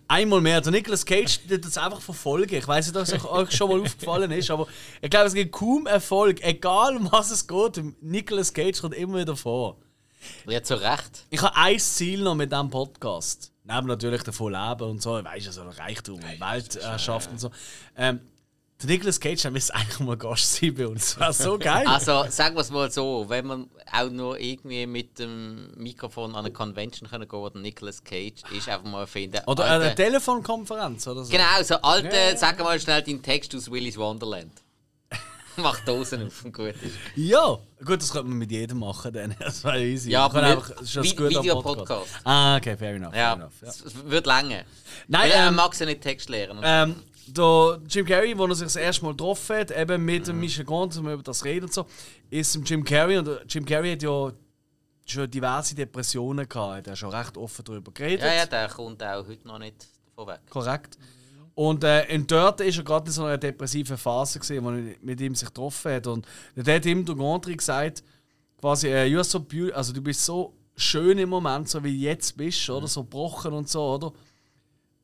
Speaker 1: Einmal mehr. Der Nicolas Cage tut das einfach verfolgen. Ich weiß nicht, ob es euch schon mal aufgefallen ist, aber ich glaube, es gibt kaum Erfolg. Egal um was es geht, Nicolas Cage kommt immer wieder vor.
Speaker 2: ja, zu Recht.
Speaker 1: Ich habe ein Ziel noch mit diesem Podcast. Neben natürlich davon leben und so, weißt du, so Reichtum und Weltherrschaft und so. Ähm, der Nicolas Cage müsste eigentlich mal Gast sein bei uns. Das wäre so geil.
Speaker 2: Also, sagen wir es mal so, wenn man auch nur irgendwie mit dem Mikrofon an eine Convention können gehen wo der Nicolas Cage ist, einfach mal finden.
Speaker 1: oder
Speaker 2: alte-
Speaker 1: eine Telefonkonferenz oder so.
Speaker 2: Genau, so alte, sag mal schnell deinen Text aus Willy's Wonderland. Mach Dosen auf und gut ist.
Speaker 1: Ja, gut, das könnte man mit jedem machen, dann. Das wäre easy.
Speaker 2: Ja, aber
Speaker 1: einfach- ist das
Speaker 2: Vi-
Speaker 1: Gute am
Speaker 2: Videopodcast.
Speaker 1: Ah, okay, fair enough. Fair
Speaker 2: Ja,
Speaker 1: enough ja.
Speaker 2: es wird länger.
Speaker 1: Nein,
Speaker 2: Weil er
Speaker 1: ähm,
Speaker 2: mag ja nicht Text lernen.
Speaker 1: Ähm, der Jim Carrey, wo er sich das erste Mal getroffen hat, eben mit dem Michel Gondry, um über das reden und so, ist Jim Carrey. Und der Jim Carrey hat ja schon diverse Depressionen gehabt. Er hat schon recht offen darüber geredet.
Speaker 2: ja, ja, der kommt auch heute noch nicht davon weg.
Speaker 1: Korrekt. Und äh, in dort ist er gerade in so einer depressiven Phase gesehen, wo er mit ihm sich getroffen hat. Und dann hat ihm der Gondry gesagt, quasi, äh, so beautiful, also du bist so schön im Moment, so wie du jetzt bist, oder? So brochen und so, oder?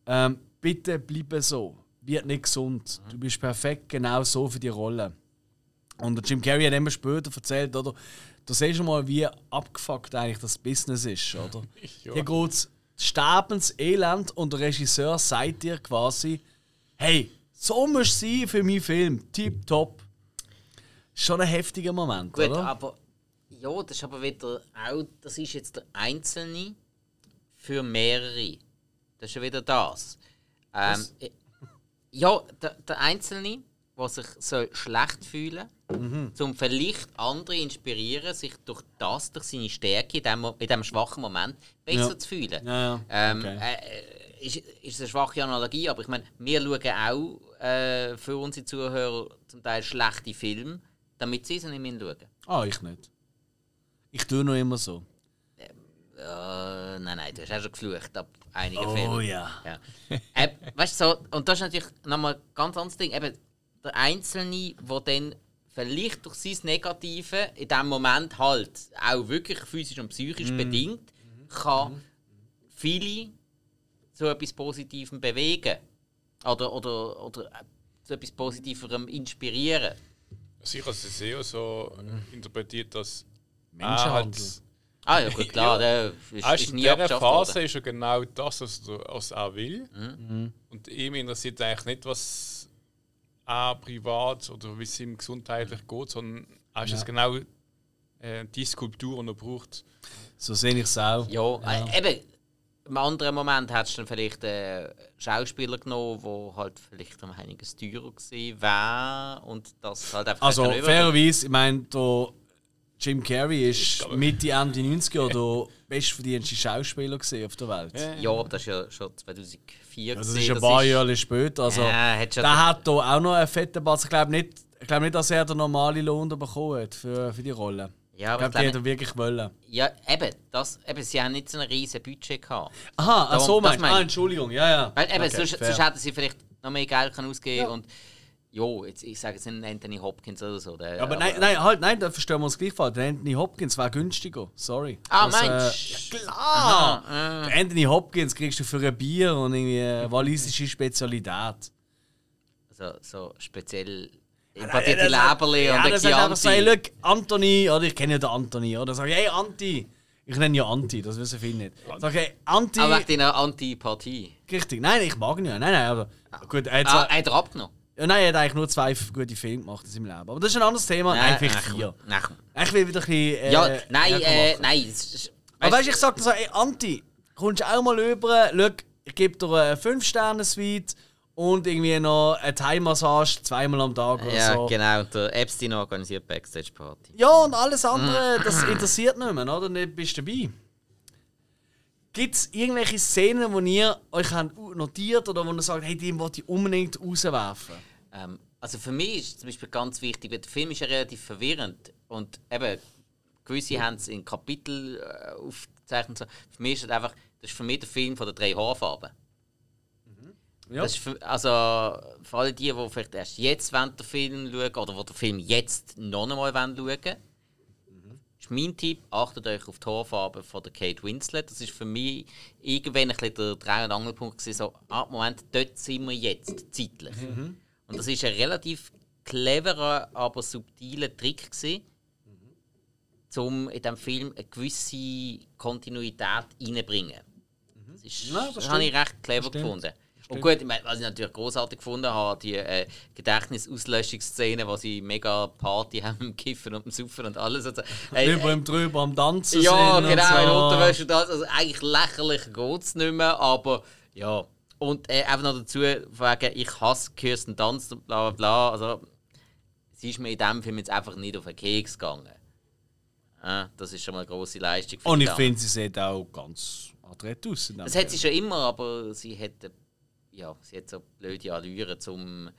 Speaker 1: Ähm, bitte bleibe so. Wird nicht gesund. Du bist perfekt genau so für die Rolle. Und Jim Carrey hat immer später erzählt, oder? Du siehst schon mal, wie abgefuckt eigentlich das Business ist, oder?
Speaker 3: Ja.
Speaker 1: Hier geht es Sterbenselend und der Regisseur sagt dir quasi, hey, so musst du sein für meinen Film. Tipptopp. Schon ein heftiger Moment,
Speaker 2: Gut,
Speaker 1: oder?
Speaker 2: aber ja, das ist aber wieder auch, das ist jetzt der Einzelne für mehrere. Das ist ja wieder das. Ähm, äh, ja, der, der Einzelne, der sich so schlecht fühlen
Speaker 1: Mhm.
Speaker 2: um vielleicht andere inspirieren, sich durch das, durch seine Stärke in diesem, in diesem schwachen Moment besser
Speaker 1: Ja.
Speaker 2: zu fühlen.
Speaker 1: Ja, ja.
Speaker 2: Ähm,
Speaker 1: Okay.
Speaker 2: äh, ist, ist eine schwache Analogie, aber ich meine, wir schauen auch äh, für unsere Zuhörer zum Teil schlechte Filme, damit sie sie nicht mehr schauen.
Speaker 1: Ah, ich nicht. Ich tue noch immer so.
Speaker 2: Äh, nein, nein, du hast auch schon geflucht ab einigen
Speaker 1: Oh
Speaker 2: Filmen.
Speaker 1: ja.
Speaker 2: Ja. äh, weißt du, so, und das ist natürlich nochmal ein ganz anderes Ding. Eben, der Einzelne, der dann vielleicht durch sein Negative in diesem Moment halt auch wirklich physisch und psychisch bedingt, kann viele zu etwas Positivem bewegen. Oder, oder, oder zu etwas Positiverem inspirieren.
Speaker 3: Also ich habe es eher so interpretiert, dass
Speaker 1: Menschenhandel.
Speaker 3: hat,
Speaker 2: Ah ja, gut, klar, der ist, ist
Speaker 3: ist in
Speaker 2: nie
Speaker 3: dieser Phase
Speaker 2: worden.
Speaker 3: ist er genau das, was, er- was er will.
Speaker 1: Mhm.
Speaker 3: Und ihm interessiert eigentlich nicht, was er privat oder wie es ihm gesundheitlich geht, sondern er ist jetzt genau äh, die Skulptur, die er braucht.
Speaker 1: So sehe ich es auch.
Speaker 2: Ja, Äh, eben. Im anderen Moment hättest du dann vielleicht einen Schauspieler genommen, der halt vielleicht um einiges teurer gewesen wäre und das halt einfach
Speaker 1: Also, fairerweise, ich meine, der Jim Carrey ist Mitte, Ende 90er der bestverdienste Schauspieler auf der Welt.
Speaker 2: Ja, aber das ist ja schon 2004
Speaker 1: Also das ist ein paar Jahre später. Also,
Speaker 2: Ja, hat
Speaker 1: der hat hier auch noch einen fetten Bass. Ich glaube nicht, ich glaube nicht, dass er den normalen Lohn bekommen hat für, für die Rolle.
Speaker 2: Ja,
Speaker 1: ich
Speaker 2: aber
Speaker 1: glaube, die
Speaker 2: ich
Speaker 1: er wirklich wollen.
Speaker 2: Ja, eben, das, eben, sie haben nicht so ein riesen Budget gehabt.
Speaker 1: Aha,
Speaker 2: Darum-
Speaker 1: so meinst du. Ah,
Speaker 2: ich.
Speaker 1: Entschuldigung, ja, ja.
Speaker 2: Weil eben,
Speaker 1: Okay,
Speaker 2: sonst,
Speaker 1: fair.
Speaker 2: sonst hätten sie vielleicht noch mehr Geld können ausgeben und jo, jetzt, ich sage jetzt nicht Anthony Hopkins oder so. Der,
Speaker 1: Ja, aber nein, nein, halt, nein, da verstehen wir uns gleich falsch. Der Anthony Hopkins war günstiger. Sorry.
Speaker 2: Ah,
Speaker 1: Das,
Speaker 2: meinst
Speaker 1: äh, ja, klar! Der Anthony Hopkins kriegst du für ein Bier und irgendwie eine walisische Spezialität.
Speaker 2: So, so speziell importierte
Speaker 1: das-
Speaker 2: Leberli
Speaker 1: ja,
Speaker 2: und
Speaker 1: das
Speaker 2: ein
Speaker 1: ist einfach look, Anthony, oder ich kenne ja den Anthony, oder? Sag ich, hey, Anti. Ich nenne ja Anti, das wissen viele nicht. Sag ich, hey, Anti.
Speaker 2: Aber wegen deiner Antipathie.
Speaker 1: Richtig, nein, ich mag ihn ja. Nein, nein, aber. Gut, er hat,
Speaker 2: Ah, hat er abgenommen?
Speaker 1: Ja, nein, er hat eigentlich nur zwei gute Filme gemacht in seinem Leben. Aber das ist ein anderes Thema. Nein, vielleicht
Speaker 2: ach,
Speaker 1: vier.
Speaker 2: Nein.
Speaker 1: Ich will wieder ein bisschen. Äh,
Speaker 2: Ja, nein, äh, nein. ist-
Speaker 1: Aber weißt du, ich sag dir so, ey, Anti, kommst du auch mal rüber, schau, ich gebe dir eine 5-Sterne-Suite und irgendwie noch eine Thai-Massage zweimal am Tag oder
Speaker 2: Ja,
Speaker 1: so.
Speaker 2: genau. Der Epstein organisiert Backstage-Party.
Speaker 1: Ja, und alles andere, das interessiert nicht mehr, oder? Nicht bist du dabei. Gibt es irgendwelche Szenen, die ihr euch notiert oder wo ihr sagt, hey, die wollte ich unbedingt rauswerfen?
Speaker 2: Ähm, also für mich ist zum Beispiel ganz wichtig, weil der Film ist ja relativ verwirrend und eben gewisse haben es in Kapitel äh, aufgezeichnet. So. Für mich ist das einfach, das ist für mich der Film von den drei Haarfarben.
Speaker 1: Ja.
Speaker 2: Das ist für, also für alle die, die vielleicht erst jetzt wollen, den Film schauen oder die den Film jetzt noch einmal schauen wollen, ist mein Tipp, achtet euch auf die Haarfarbe von der Kate Winslet. Das ist für mich irgendwann ein bisschen der Dreh- und Angelpunkt gewesen, so, ah, Moment, dort sind wir jetzt, zeitlich. Und das ist ein relativ cleverer, aber subtiler Trick gewesen, um in diesem Film eine gewisse Kontinuität reinzubringen. Das, ist,
Speaker 1: Ja, das
Speaker 2: das habe ich recht clever gefunden. Und gut, ich meine, was ich natürlich großartig gefunden habe, die äh, Gedächtnisauslöschungsszene, wo sie mega Party haben im Kiffen und im Saufen und alles. Also, äh,
Speaker 1: Drüber im drüber am Tanzen
Speaker 2: ja,
Speaker 1: und
Speaker 2: genau, in
Speaker 1: so.
Speaker 2: Und das. Also eigentlich lächerlich geht es nicht mehr, aber ja. Und äh, einfach noch dazu, wegen, ich hasse Kirsten Dunst und bla bla bla. Also, sie ist mir in diesem Film jetzt einfach nicht auf den Keks gegangen. Ja, das ist schon mal eine grosse Leistung.
Speaker 1: Und
Speaker 2: die
Speaker 1: ich finde, sie sieht auch ganz adrett aus.
Speaker 2: Das hat
Speaker 1: Film.
Speaker 2: sie schon immer, aber sie hat, äh, ja, sie hat so blöde Allüren zum.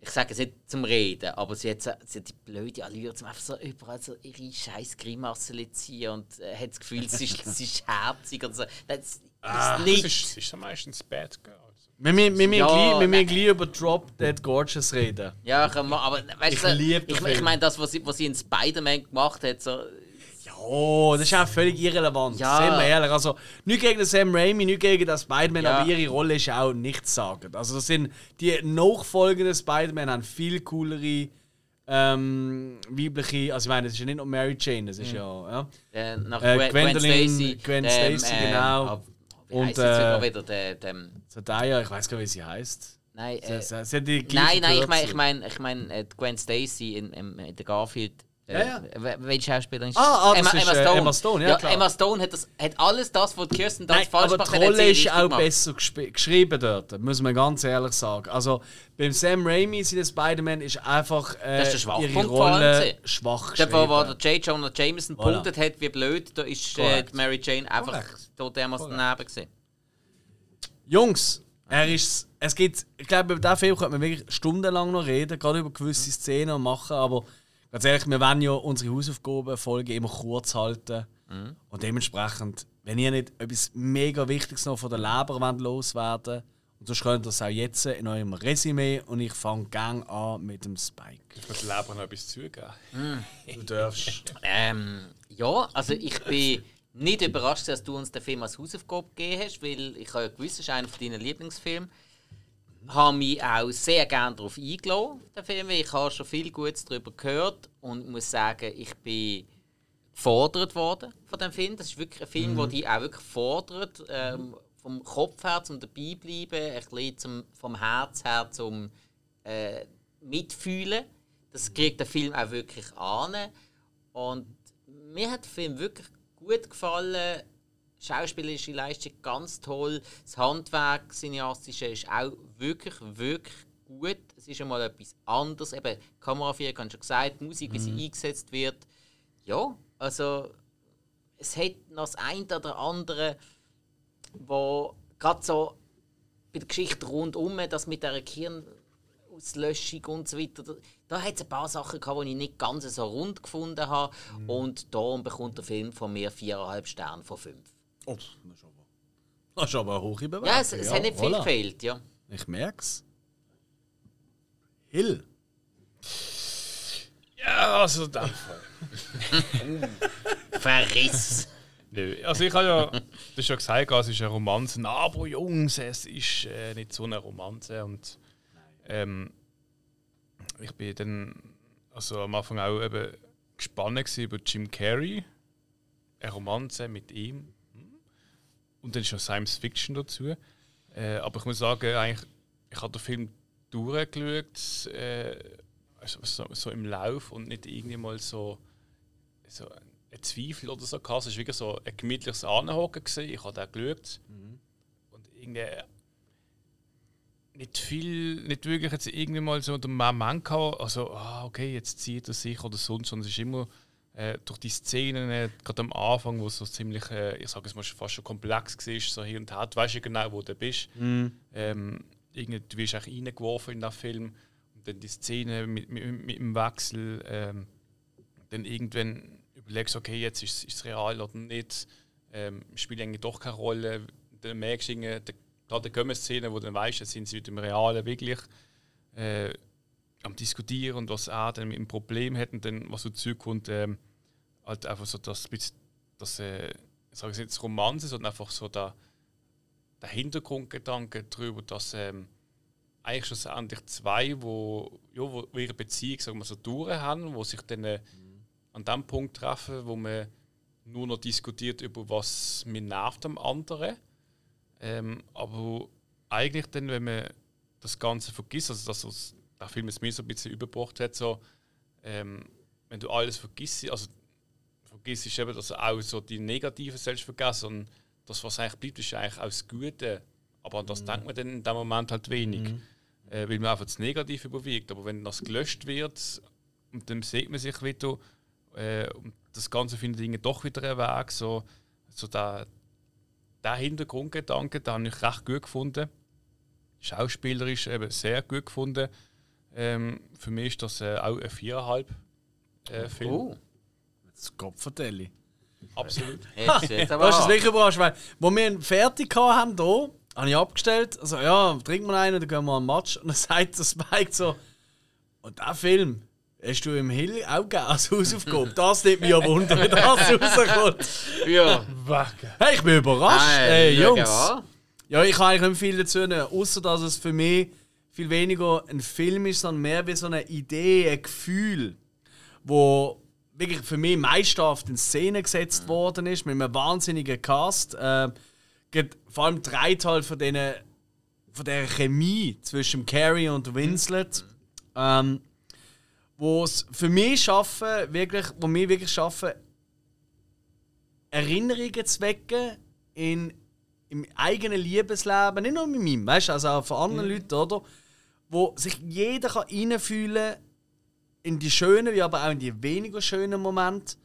Speaker 2: Ich sage es nicht zum Reden, aber sie hat, so, sie hat die blöde Allüre, zum einfach so überall so ihre scheiß Grimassen zu ziehen und äh, hat das Gefühl, sie ist, sie ist herzig und so. Das ist
Speaker 3: Das
Speaker 2: nicht.
Speaker 3: ist, das ist ja meistens Bad Girls.
Speaker 1: Wir müssen, wir müssen
Speaker 2: Ja,
Speaker 1: gleich, über Drop Dead Gorgeous reden.
Speaker 2: Ja, aber weißt
Speaker 1: Ich
Speaker 2: du,
Speaker 1: liebe
Speaker 2: ich, ich
Speaker 1: Film.
Speaker 2: meine, das, was sie, was sie in Spider-Man gemacht hat, so,
Speaker 1: Oh, das ist auch völlig irrelevant.
Speaker 2: Ja.
Speaker 1: Sind wir ehrlich. Also, nicht gegen den Sam Raimi, nicht gegen den Spider-Man,
Speaker 2: Ja.
Speaker 1: aber ihre Rolle ist auch nichts sagen. Also, das sind die nachfolgenden Spider-Man haben viel coolere ähm, weibliche. Also, ich meine, es ist ja nicht nur Mary Jane, das ist ja. ja.
Speaker 2: Äh, nach
Speaker 1: Äh,
Speaker 2: Gwen, Gwen
Speaker 1: Gwendolyn-
Speaker 2: Stacy.
Speaker 1: Gwen Stacy,
Speaker 2: ähm,
Speaker 1: genau.
Speaker 2: Wie
Speaker 1: Und,
Speaker 2: heisst jetzt
Speaker 1: äh,
Speaker 2: wieder der, dem,
Speaker 1: Zendaya, ich weiß gar nicht, wie sie heißt.
Speaker 2: Nein,
Speaker 1: Sie,
Speaker 2: äh,
Speaker 1: sie, sie gleiche
Speaker 2: nein, nein, ich meine, ich meine, ich mein, äh, Gwen Stacy in, in, in der Garfield. Äh,
Speaker 1: Ja, ja.
Speaker 2: wel- Welche Schauspielerin ist
Speaker 1: Ah, ah,
Speaker 2: Emma,
Speaker 1: ist,
Speaker 2: Emma
Speaker 1: äh,
Speaker 2: Stone.
Speaker 1: Emma Stone, ja, klar.
Speaker 2: Emma Stone hat, das, hat alles das, was Kirsten Dunst falsch
Speaker 1: aber
Speaker 2: macht,
Speaker 1: die
Speaker 2: hat
Speaker 1: Rolle
Speaker 2: sie
Speaker 1: ist auch
Speaker 2: gemacht.
Speaker 1: besser geschrieben dort, muss man ganz ehrlich sagen. Also beim Sam Raimi, seine Spider-Man, ist einfach äh,
Speaker 2: Das ist Schwachpunkt
Speaker 1: ihre Rolle schwach
Speaker 2: Der,
Speaker 1: geschrieben.
Speaker 2: wo, wo der J. Jonah Jameson
Speaker 1: Voilà.
Speaker 2: punktet hat, wie blöd, da ist äh, Mary Jane einfach dermaßen daneben gewesen.
Speaker 1: Jungs, er ist, es gibt, ich glaube, über diesen Film könnte man wirklich stundenlang noch reden, gerade über gewisse Szenen und machen, aber ganz ehrlich, wir wollen ja unsere Hausaufgaben, Folgen immer kurz halten. Und dementsprechend, wenn ihr nicht etwas mega Wichtiges noch von der Leber wollt loswerden und sonst könnt ihr das auch jetzt in eurem Resümee und ich fange gang an mit dem Spike.
Speaker 3: Ich muss Leber noch etwas zugeben.
Speaker 1: Du darfst.
Speaker 2: Ähm, ja, also ich bin nicht überrascht, dass du uns den Film als Hausaufgabe gegeben hast, weil ich habe ja gewusst, es ist einer deiner Lieblingsfilme. Habe mich auch sehr gerne darauf eingeladen, den Film, ich habe schon viel Gutes darüber gehört und muss sagen, ich bin gefordert worden von dem Film. Das ist wirklich ein Film, der dich auch wirklich fordert, ähm, vom Kopf her zum dabei bleiben, ein bisschen zum, vom Herz her zum äh, mitfühlen. Das kriegt der Film auch wirklich an. Und mir hat der Film wirklich gut gefallen. Schauspielerische Leistung ganz toll. Das Handwerk, cineastische, ist auch wirklich, wirklich gut. Es ist einmal etwas anderes. Eben, die Kameraführung, habe ich schon gesagt, Musik, wie sie eingesetzt wird. Ja, also es hat noch das eine oder andere, wo gerade so bei der Geschichte rundum, das mit der Kirnauslöschung und so weiter, da, hat es ein paar Sachen gehabt, die ich nicht ganz so rund gefunden habe. Und darum bekommt der Film von mir 4,5 Sterne von 5.
Speaker 1: Oh, das ist aber, das ist aber eine hohe Bewertung.
Speaker 2: Ja, es, es hat nicht viel gefehlt, ja.
Speaker 1: Ich merk's. Hill.
Speaker 3: Ja, also in dem Fall.
Speaker 2: Verriss!
Speaker 3: Nö, Also ich habe ja, das ist schon gesagt, es ist eine Romanze, aber Jungs, es ist äh, nicht so eine Romanze und ähm, ich bin dann also am Anfang auch eben gespannt über Jim Carrey, eine Romanze mit ihm Hm. Und dann ist noch Science Fiction dazu. Äh, aber ich muss sagen, eigentlich, ich habe den Film durchgeschaut, äh, also so, so im Lauf und nicht irgendwie mal so, so ein Zweifel oder so gehabt. Es war wirklich so ein gemütliches Anhocken. gewesen. Ich habe da geschaut. Und irgendwie nicht viel, nicht wirklich jetzt irgendwie mal so den Moment gehabt, also, ah, okay, jetzt zieht er sich oder sonst, sondern es ist immer äh, durch die Szenen, äh, gerade am Anfang, wo es so ziemlich, äh, ich sage es mal, fast schon komplex war, so hier und her, du weißt ja genau, wo du bist. Ähm, irgendwie, du wirst auch reingeworfen in den Film. Und dann die Szene mit, mit, mit dem Wechsel, ähm, dann irgendwann überlegst du, okay, jetzt ist es real oder nicht, ähm, spielt eigentlich doch keine Rolle. Dann merkst du, gerade die Szene, wo du dann weißt, jetzt sind sie mit dem Realen wirklich äh, am Diskutieren und was er dann mit dem Problem hat und dann, was so zurückkommt, ähm, halt einfach so das, bisschen- das äh, ich sage jetzt Romanze, sondern einfach so der, der Hintergrundgedanke darüber, dass ähm, eigentlich schlussendlich zwei, wo, ja, wo ihre Beziehung sagen wir so durch haben, wo sich dann äh, an dem Punkt treffen, wo man nur noch diskutiert über was mir nervt am anderen. Ähm, aber eigentlich dann, wenn man das Ganze vergisst, also das, was der Film es mir so ein bisschen überbracht hat, so, ähm, wenn du alles vergisst, also vergisst ist eben, dass du auch so die Negativen selbst vergessen und das, was eigentlich bleibt, ist eigentlich auch das Gute. Aber an das denkt man dann in dem Moment halt wenig, äh, weil man einfach das Negative überwiegt. Aber wenn das gelöscht wird, und dann sieht man sich wieder, äh, und das Ganze findet irgendwie doch wieder einen Weg. So, so der, der Hintergrundgedanke, den habe ich recht gut gefunden. Schauspielerisch eben sehr gut gefunden. Ähm, für mich ist das äh, auch ein viereinhalb äh, Film.
Speaker 2: Oh,
Speaker 1: Das Kopfvertelli.
Speaker 2: jetzt,
Speaker 3: Absolut.
Speaker 2: jetzt
Speaker 1: Du hast
Speaker 2: aber
Speaker 1: es
Speaker 2: an.
Speaker 1: wirklich überrascht, weil, wo wir ihn fertig haben, hier, habe ich abgestellt. Also, ja, trinken wir einen, dann gehen wir an den Match. Und dann sagt der Spike so: Und der Film, Hast du im Hill auch gegeben als Hausaufgabe? Das nimmt mich ja Wunder, wenn das rauskommt.
Speaker 2: Ja.
Speaker 1: Hey, ich bin überrascht. Ey,
Speaker 2: schau
Speaker 1: Jungs. Ja, ich kann eigentlich nicht viel dazu nehmen, außer dass es für mich viel weniger ein Film ist, sondern mehr wie so eine Idee, ein Gefühl, wo wirklich für mich meisterhaft in Szene gesetzt worden ist, mit einem wahnsinnigen Cast. Äh, vor allem drei Teil von denen, von der Chemie zwischen Carrie und Winslet, ähm, wo es für mich schaffen, wirklich, wo mir wirklich schaffen, Erinnerungen zu wecken in, im eigenen Liebesleben, nicht nur mit meinem, weißt also auch von anderen Leuten, oder? Wo sich jeder kann reinfühlen in die schönen, wie aber auch in die weniger schönen Momente.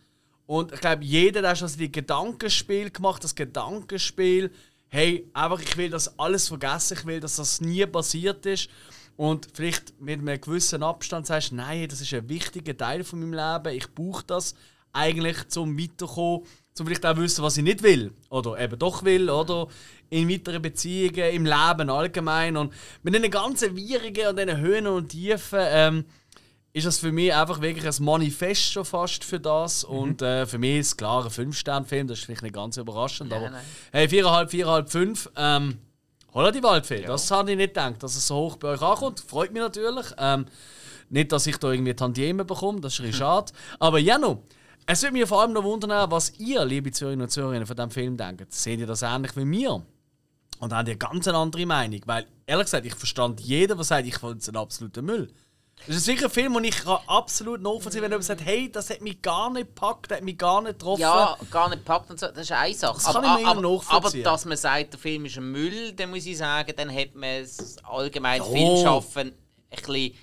Speaker 1: Und ich glaube, jeder der hat schon die Gedankenspiel gemacht, das Gedankenspiel, hey, einfach ich will das alles vergessen, ich will, dass das nie passiert ist. Und vielleicht mit einem gewissen Abstand sagst, nein, das ist ein wichtiger Teil von meinem Leben, ich brauche das eigentlich zum Weiterkommen, zum vielleicht auch wissen, was ich nicht will oder eben doch will, oder in weiteren Beziehungen, im Leben allgemein. Und mit diesen ganzen Wirrungen und diesen Höhen und Tiefen ähm, ist das für mich einfach wirklich ein Manifest schon fast für das. Und äh, für mich ist es klar ein 5-Sterne-Film, das ist vielleicht nicht ganz überraschend, aber
Speaker 2: nein.
Speaker 1: hey, 4,5, 4,5, 5. Ähm, Holla Waldfee, das habe ich nicht gedacht, dass es so hoch bei euch ankommt. Freut mich natürlich. Ähm, nicht, dass ich da irgendwie Tantieme bekomme, das ist bisschen schade. Aber Jano, es würde mich vor allem noch wundern, was ihr, liebe Zuhörerinnen und Zuhörer, von diesem Film denkt. Seht ihr das ähnlich wie mir? Und habt ihr ganz eine andere Meinung? Weil, ehrlich gesagt, ich verstand jeden, der sagt, ich finde es ein absoluter Müll. Das ist sicher ein Film, den ich kann absolut nachvollziehen kann, wenn jemand sagt, hey, das hat mich gar nicht gepackt, das hat mich gar nicht getroffen.
Speaker 2: Ja, gar nicht packt und so, das ist eine Sache.
Speaker 1: Das kann
Speaker 2: aber,
Speaker 1: ich mir
Speaker 2: aber,
Speaker 1: immer
Speaker 2: aber
Speaker 1: nachvollziehen.
Speaker 2: dass man sagt, der Film ist ein Müll, dann muss ich sagen, dann hat man das allgemeine
Speaker 1: Ja.
Speaker 2: Filmschaffen ein bisschen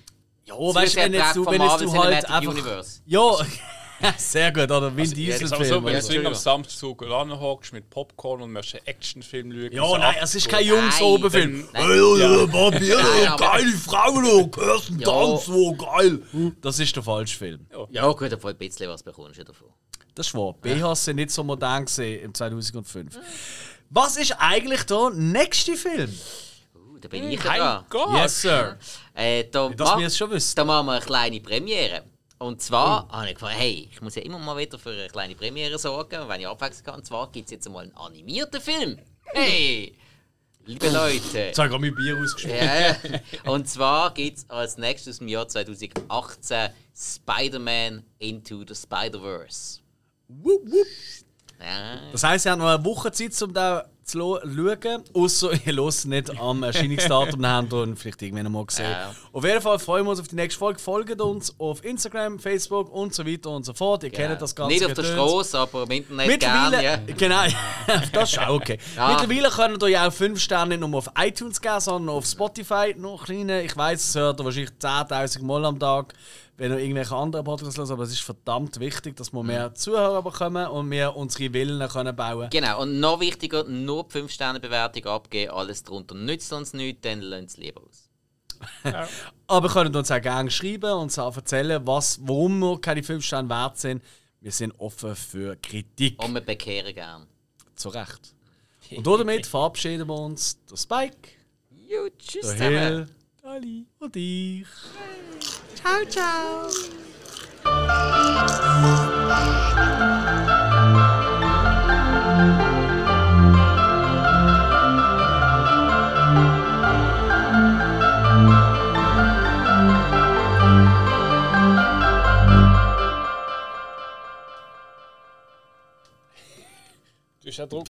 Speaker 1: ja, weißt du, wenn jetzt du, wenn jetzt du halt einfach...
Speaker 2: Universe.
Speaker 1: Ja, sehr gut, oder Vin
Speaker 3: Also,
Speaker 1: Diesel
Speaker 3: jetzt aber so,
Speaker 1: Film.
Speaker 3: wenn du
Speaker 1: so.
Speaker 3: am Samstag ranhockst mit Popcorn und möchtest einen Actionfilm schauen.
Speaker 1: Ja, nein, es ist kein
Speaker 2: Nein,
Speaker 1: Jungs-Oben-Film.
Speaker 2: Nein.
Speaker 1: Hey, Bobby,
Speaker 2: Nein, aber-
Speaker 1: geile Frauen, oh, Kirsten
Speaker 2: Ja.
Speaker 1: Dunst, oh, geil. Das ist der falsche Film.
Speaker 2: Ja, gut, aber ein bisschen was bekommst du davon.
Speaker 1: Das ist wahr. BHs sind nicht so modern gesehen im 2005. Was ist eigentlich der nächste Film?
Speaker 2: Uh, da bin ich ja dran.
Speaker 3: Gott!
Speaker 1: Yes, Sir.
Speaker 2: Äh, da,
Speaker 1: Dass
Speaker 2: ma-
Speaker 1: wir schon wissen.
Speaker 2: da machen wir eine kleine Premiere. Und zwar habe ich gefragt, hey, ich muss ja immer mal wieder für eine kleine Premiere sorgen, wenn ich abwechseln kann. Und zwar gibt es jetzt mal einen animierten Film. Hey! Liebe Leute!
Speaker 1: Jetzt habe ich mein Bier ausgeschmissen.
Speaker 2: Ja. Und zwar gibt es als nächstes im Jahr 2018 Spider-Man Into the Spider-Verse. Ja.
Speaker 1: Das heisst, ihr habt noch eine Woche Zeit, um da zu schauen. Außer ihr hört nicht am Erscheinungsdatum haben und vielleicht irgendwann mal gesehen.
Speaker 2: Ja.
Speaker 1: Auf jeden Fall freuen wir uns auf die nächste Folge. Folgt uns auf Instagram, Facebook und so weiter und so fort. Ihr kennt das ganze
Speaker 2: Nicht auf der
Speaker 1: Gedöns.
Speaker 2: Straße, aber im Internet
Speaker 1: Mittlerweile,
Speaker 2: gerne. Ja.
Speaker 1: genau, das ist auch okay.
Speaker 2: Ja.
Speaker 1: Mittlerweile könnt ihr ja auch 5 Sterne nicht nur auf iTunes geben, sondern auf Spotify noch kleine. Ich weiß, es hört ihr wahrscheinlich 10.000 Mal am Tag, wenn ihr irgendwelche anderen Podcasts hört, aber es ist verdammt wichtig, dass wir mehr Zuhörer bekommen und wir unsere Villen können bauen
Speaker 2: Genau, und noch wichtiger, nur die 5-Sterne-Bewertung abgeben. Alles darunter nützt uns nichts, dann lasst es lieber aus.
Speaker 1: Aber ihr könnt uns auch gerne schreiben und uns auch erzählen, was, warum wir keine 5 Sterne wert sind. Wir sind offen für Kritik.
Speaker 2: Und wir bekehren gern.
Speaker 1: Zu Recht. Und damit verabschieden wir uns. Der Spike,
Speaker 2: Jo, tschüss
Speaker 1: der. Hill, Ali und ich. Ciao, ciao.
Speaker 3: Du hast ja Druck.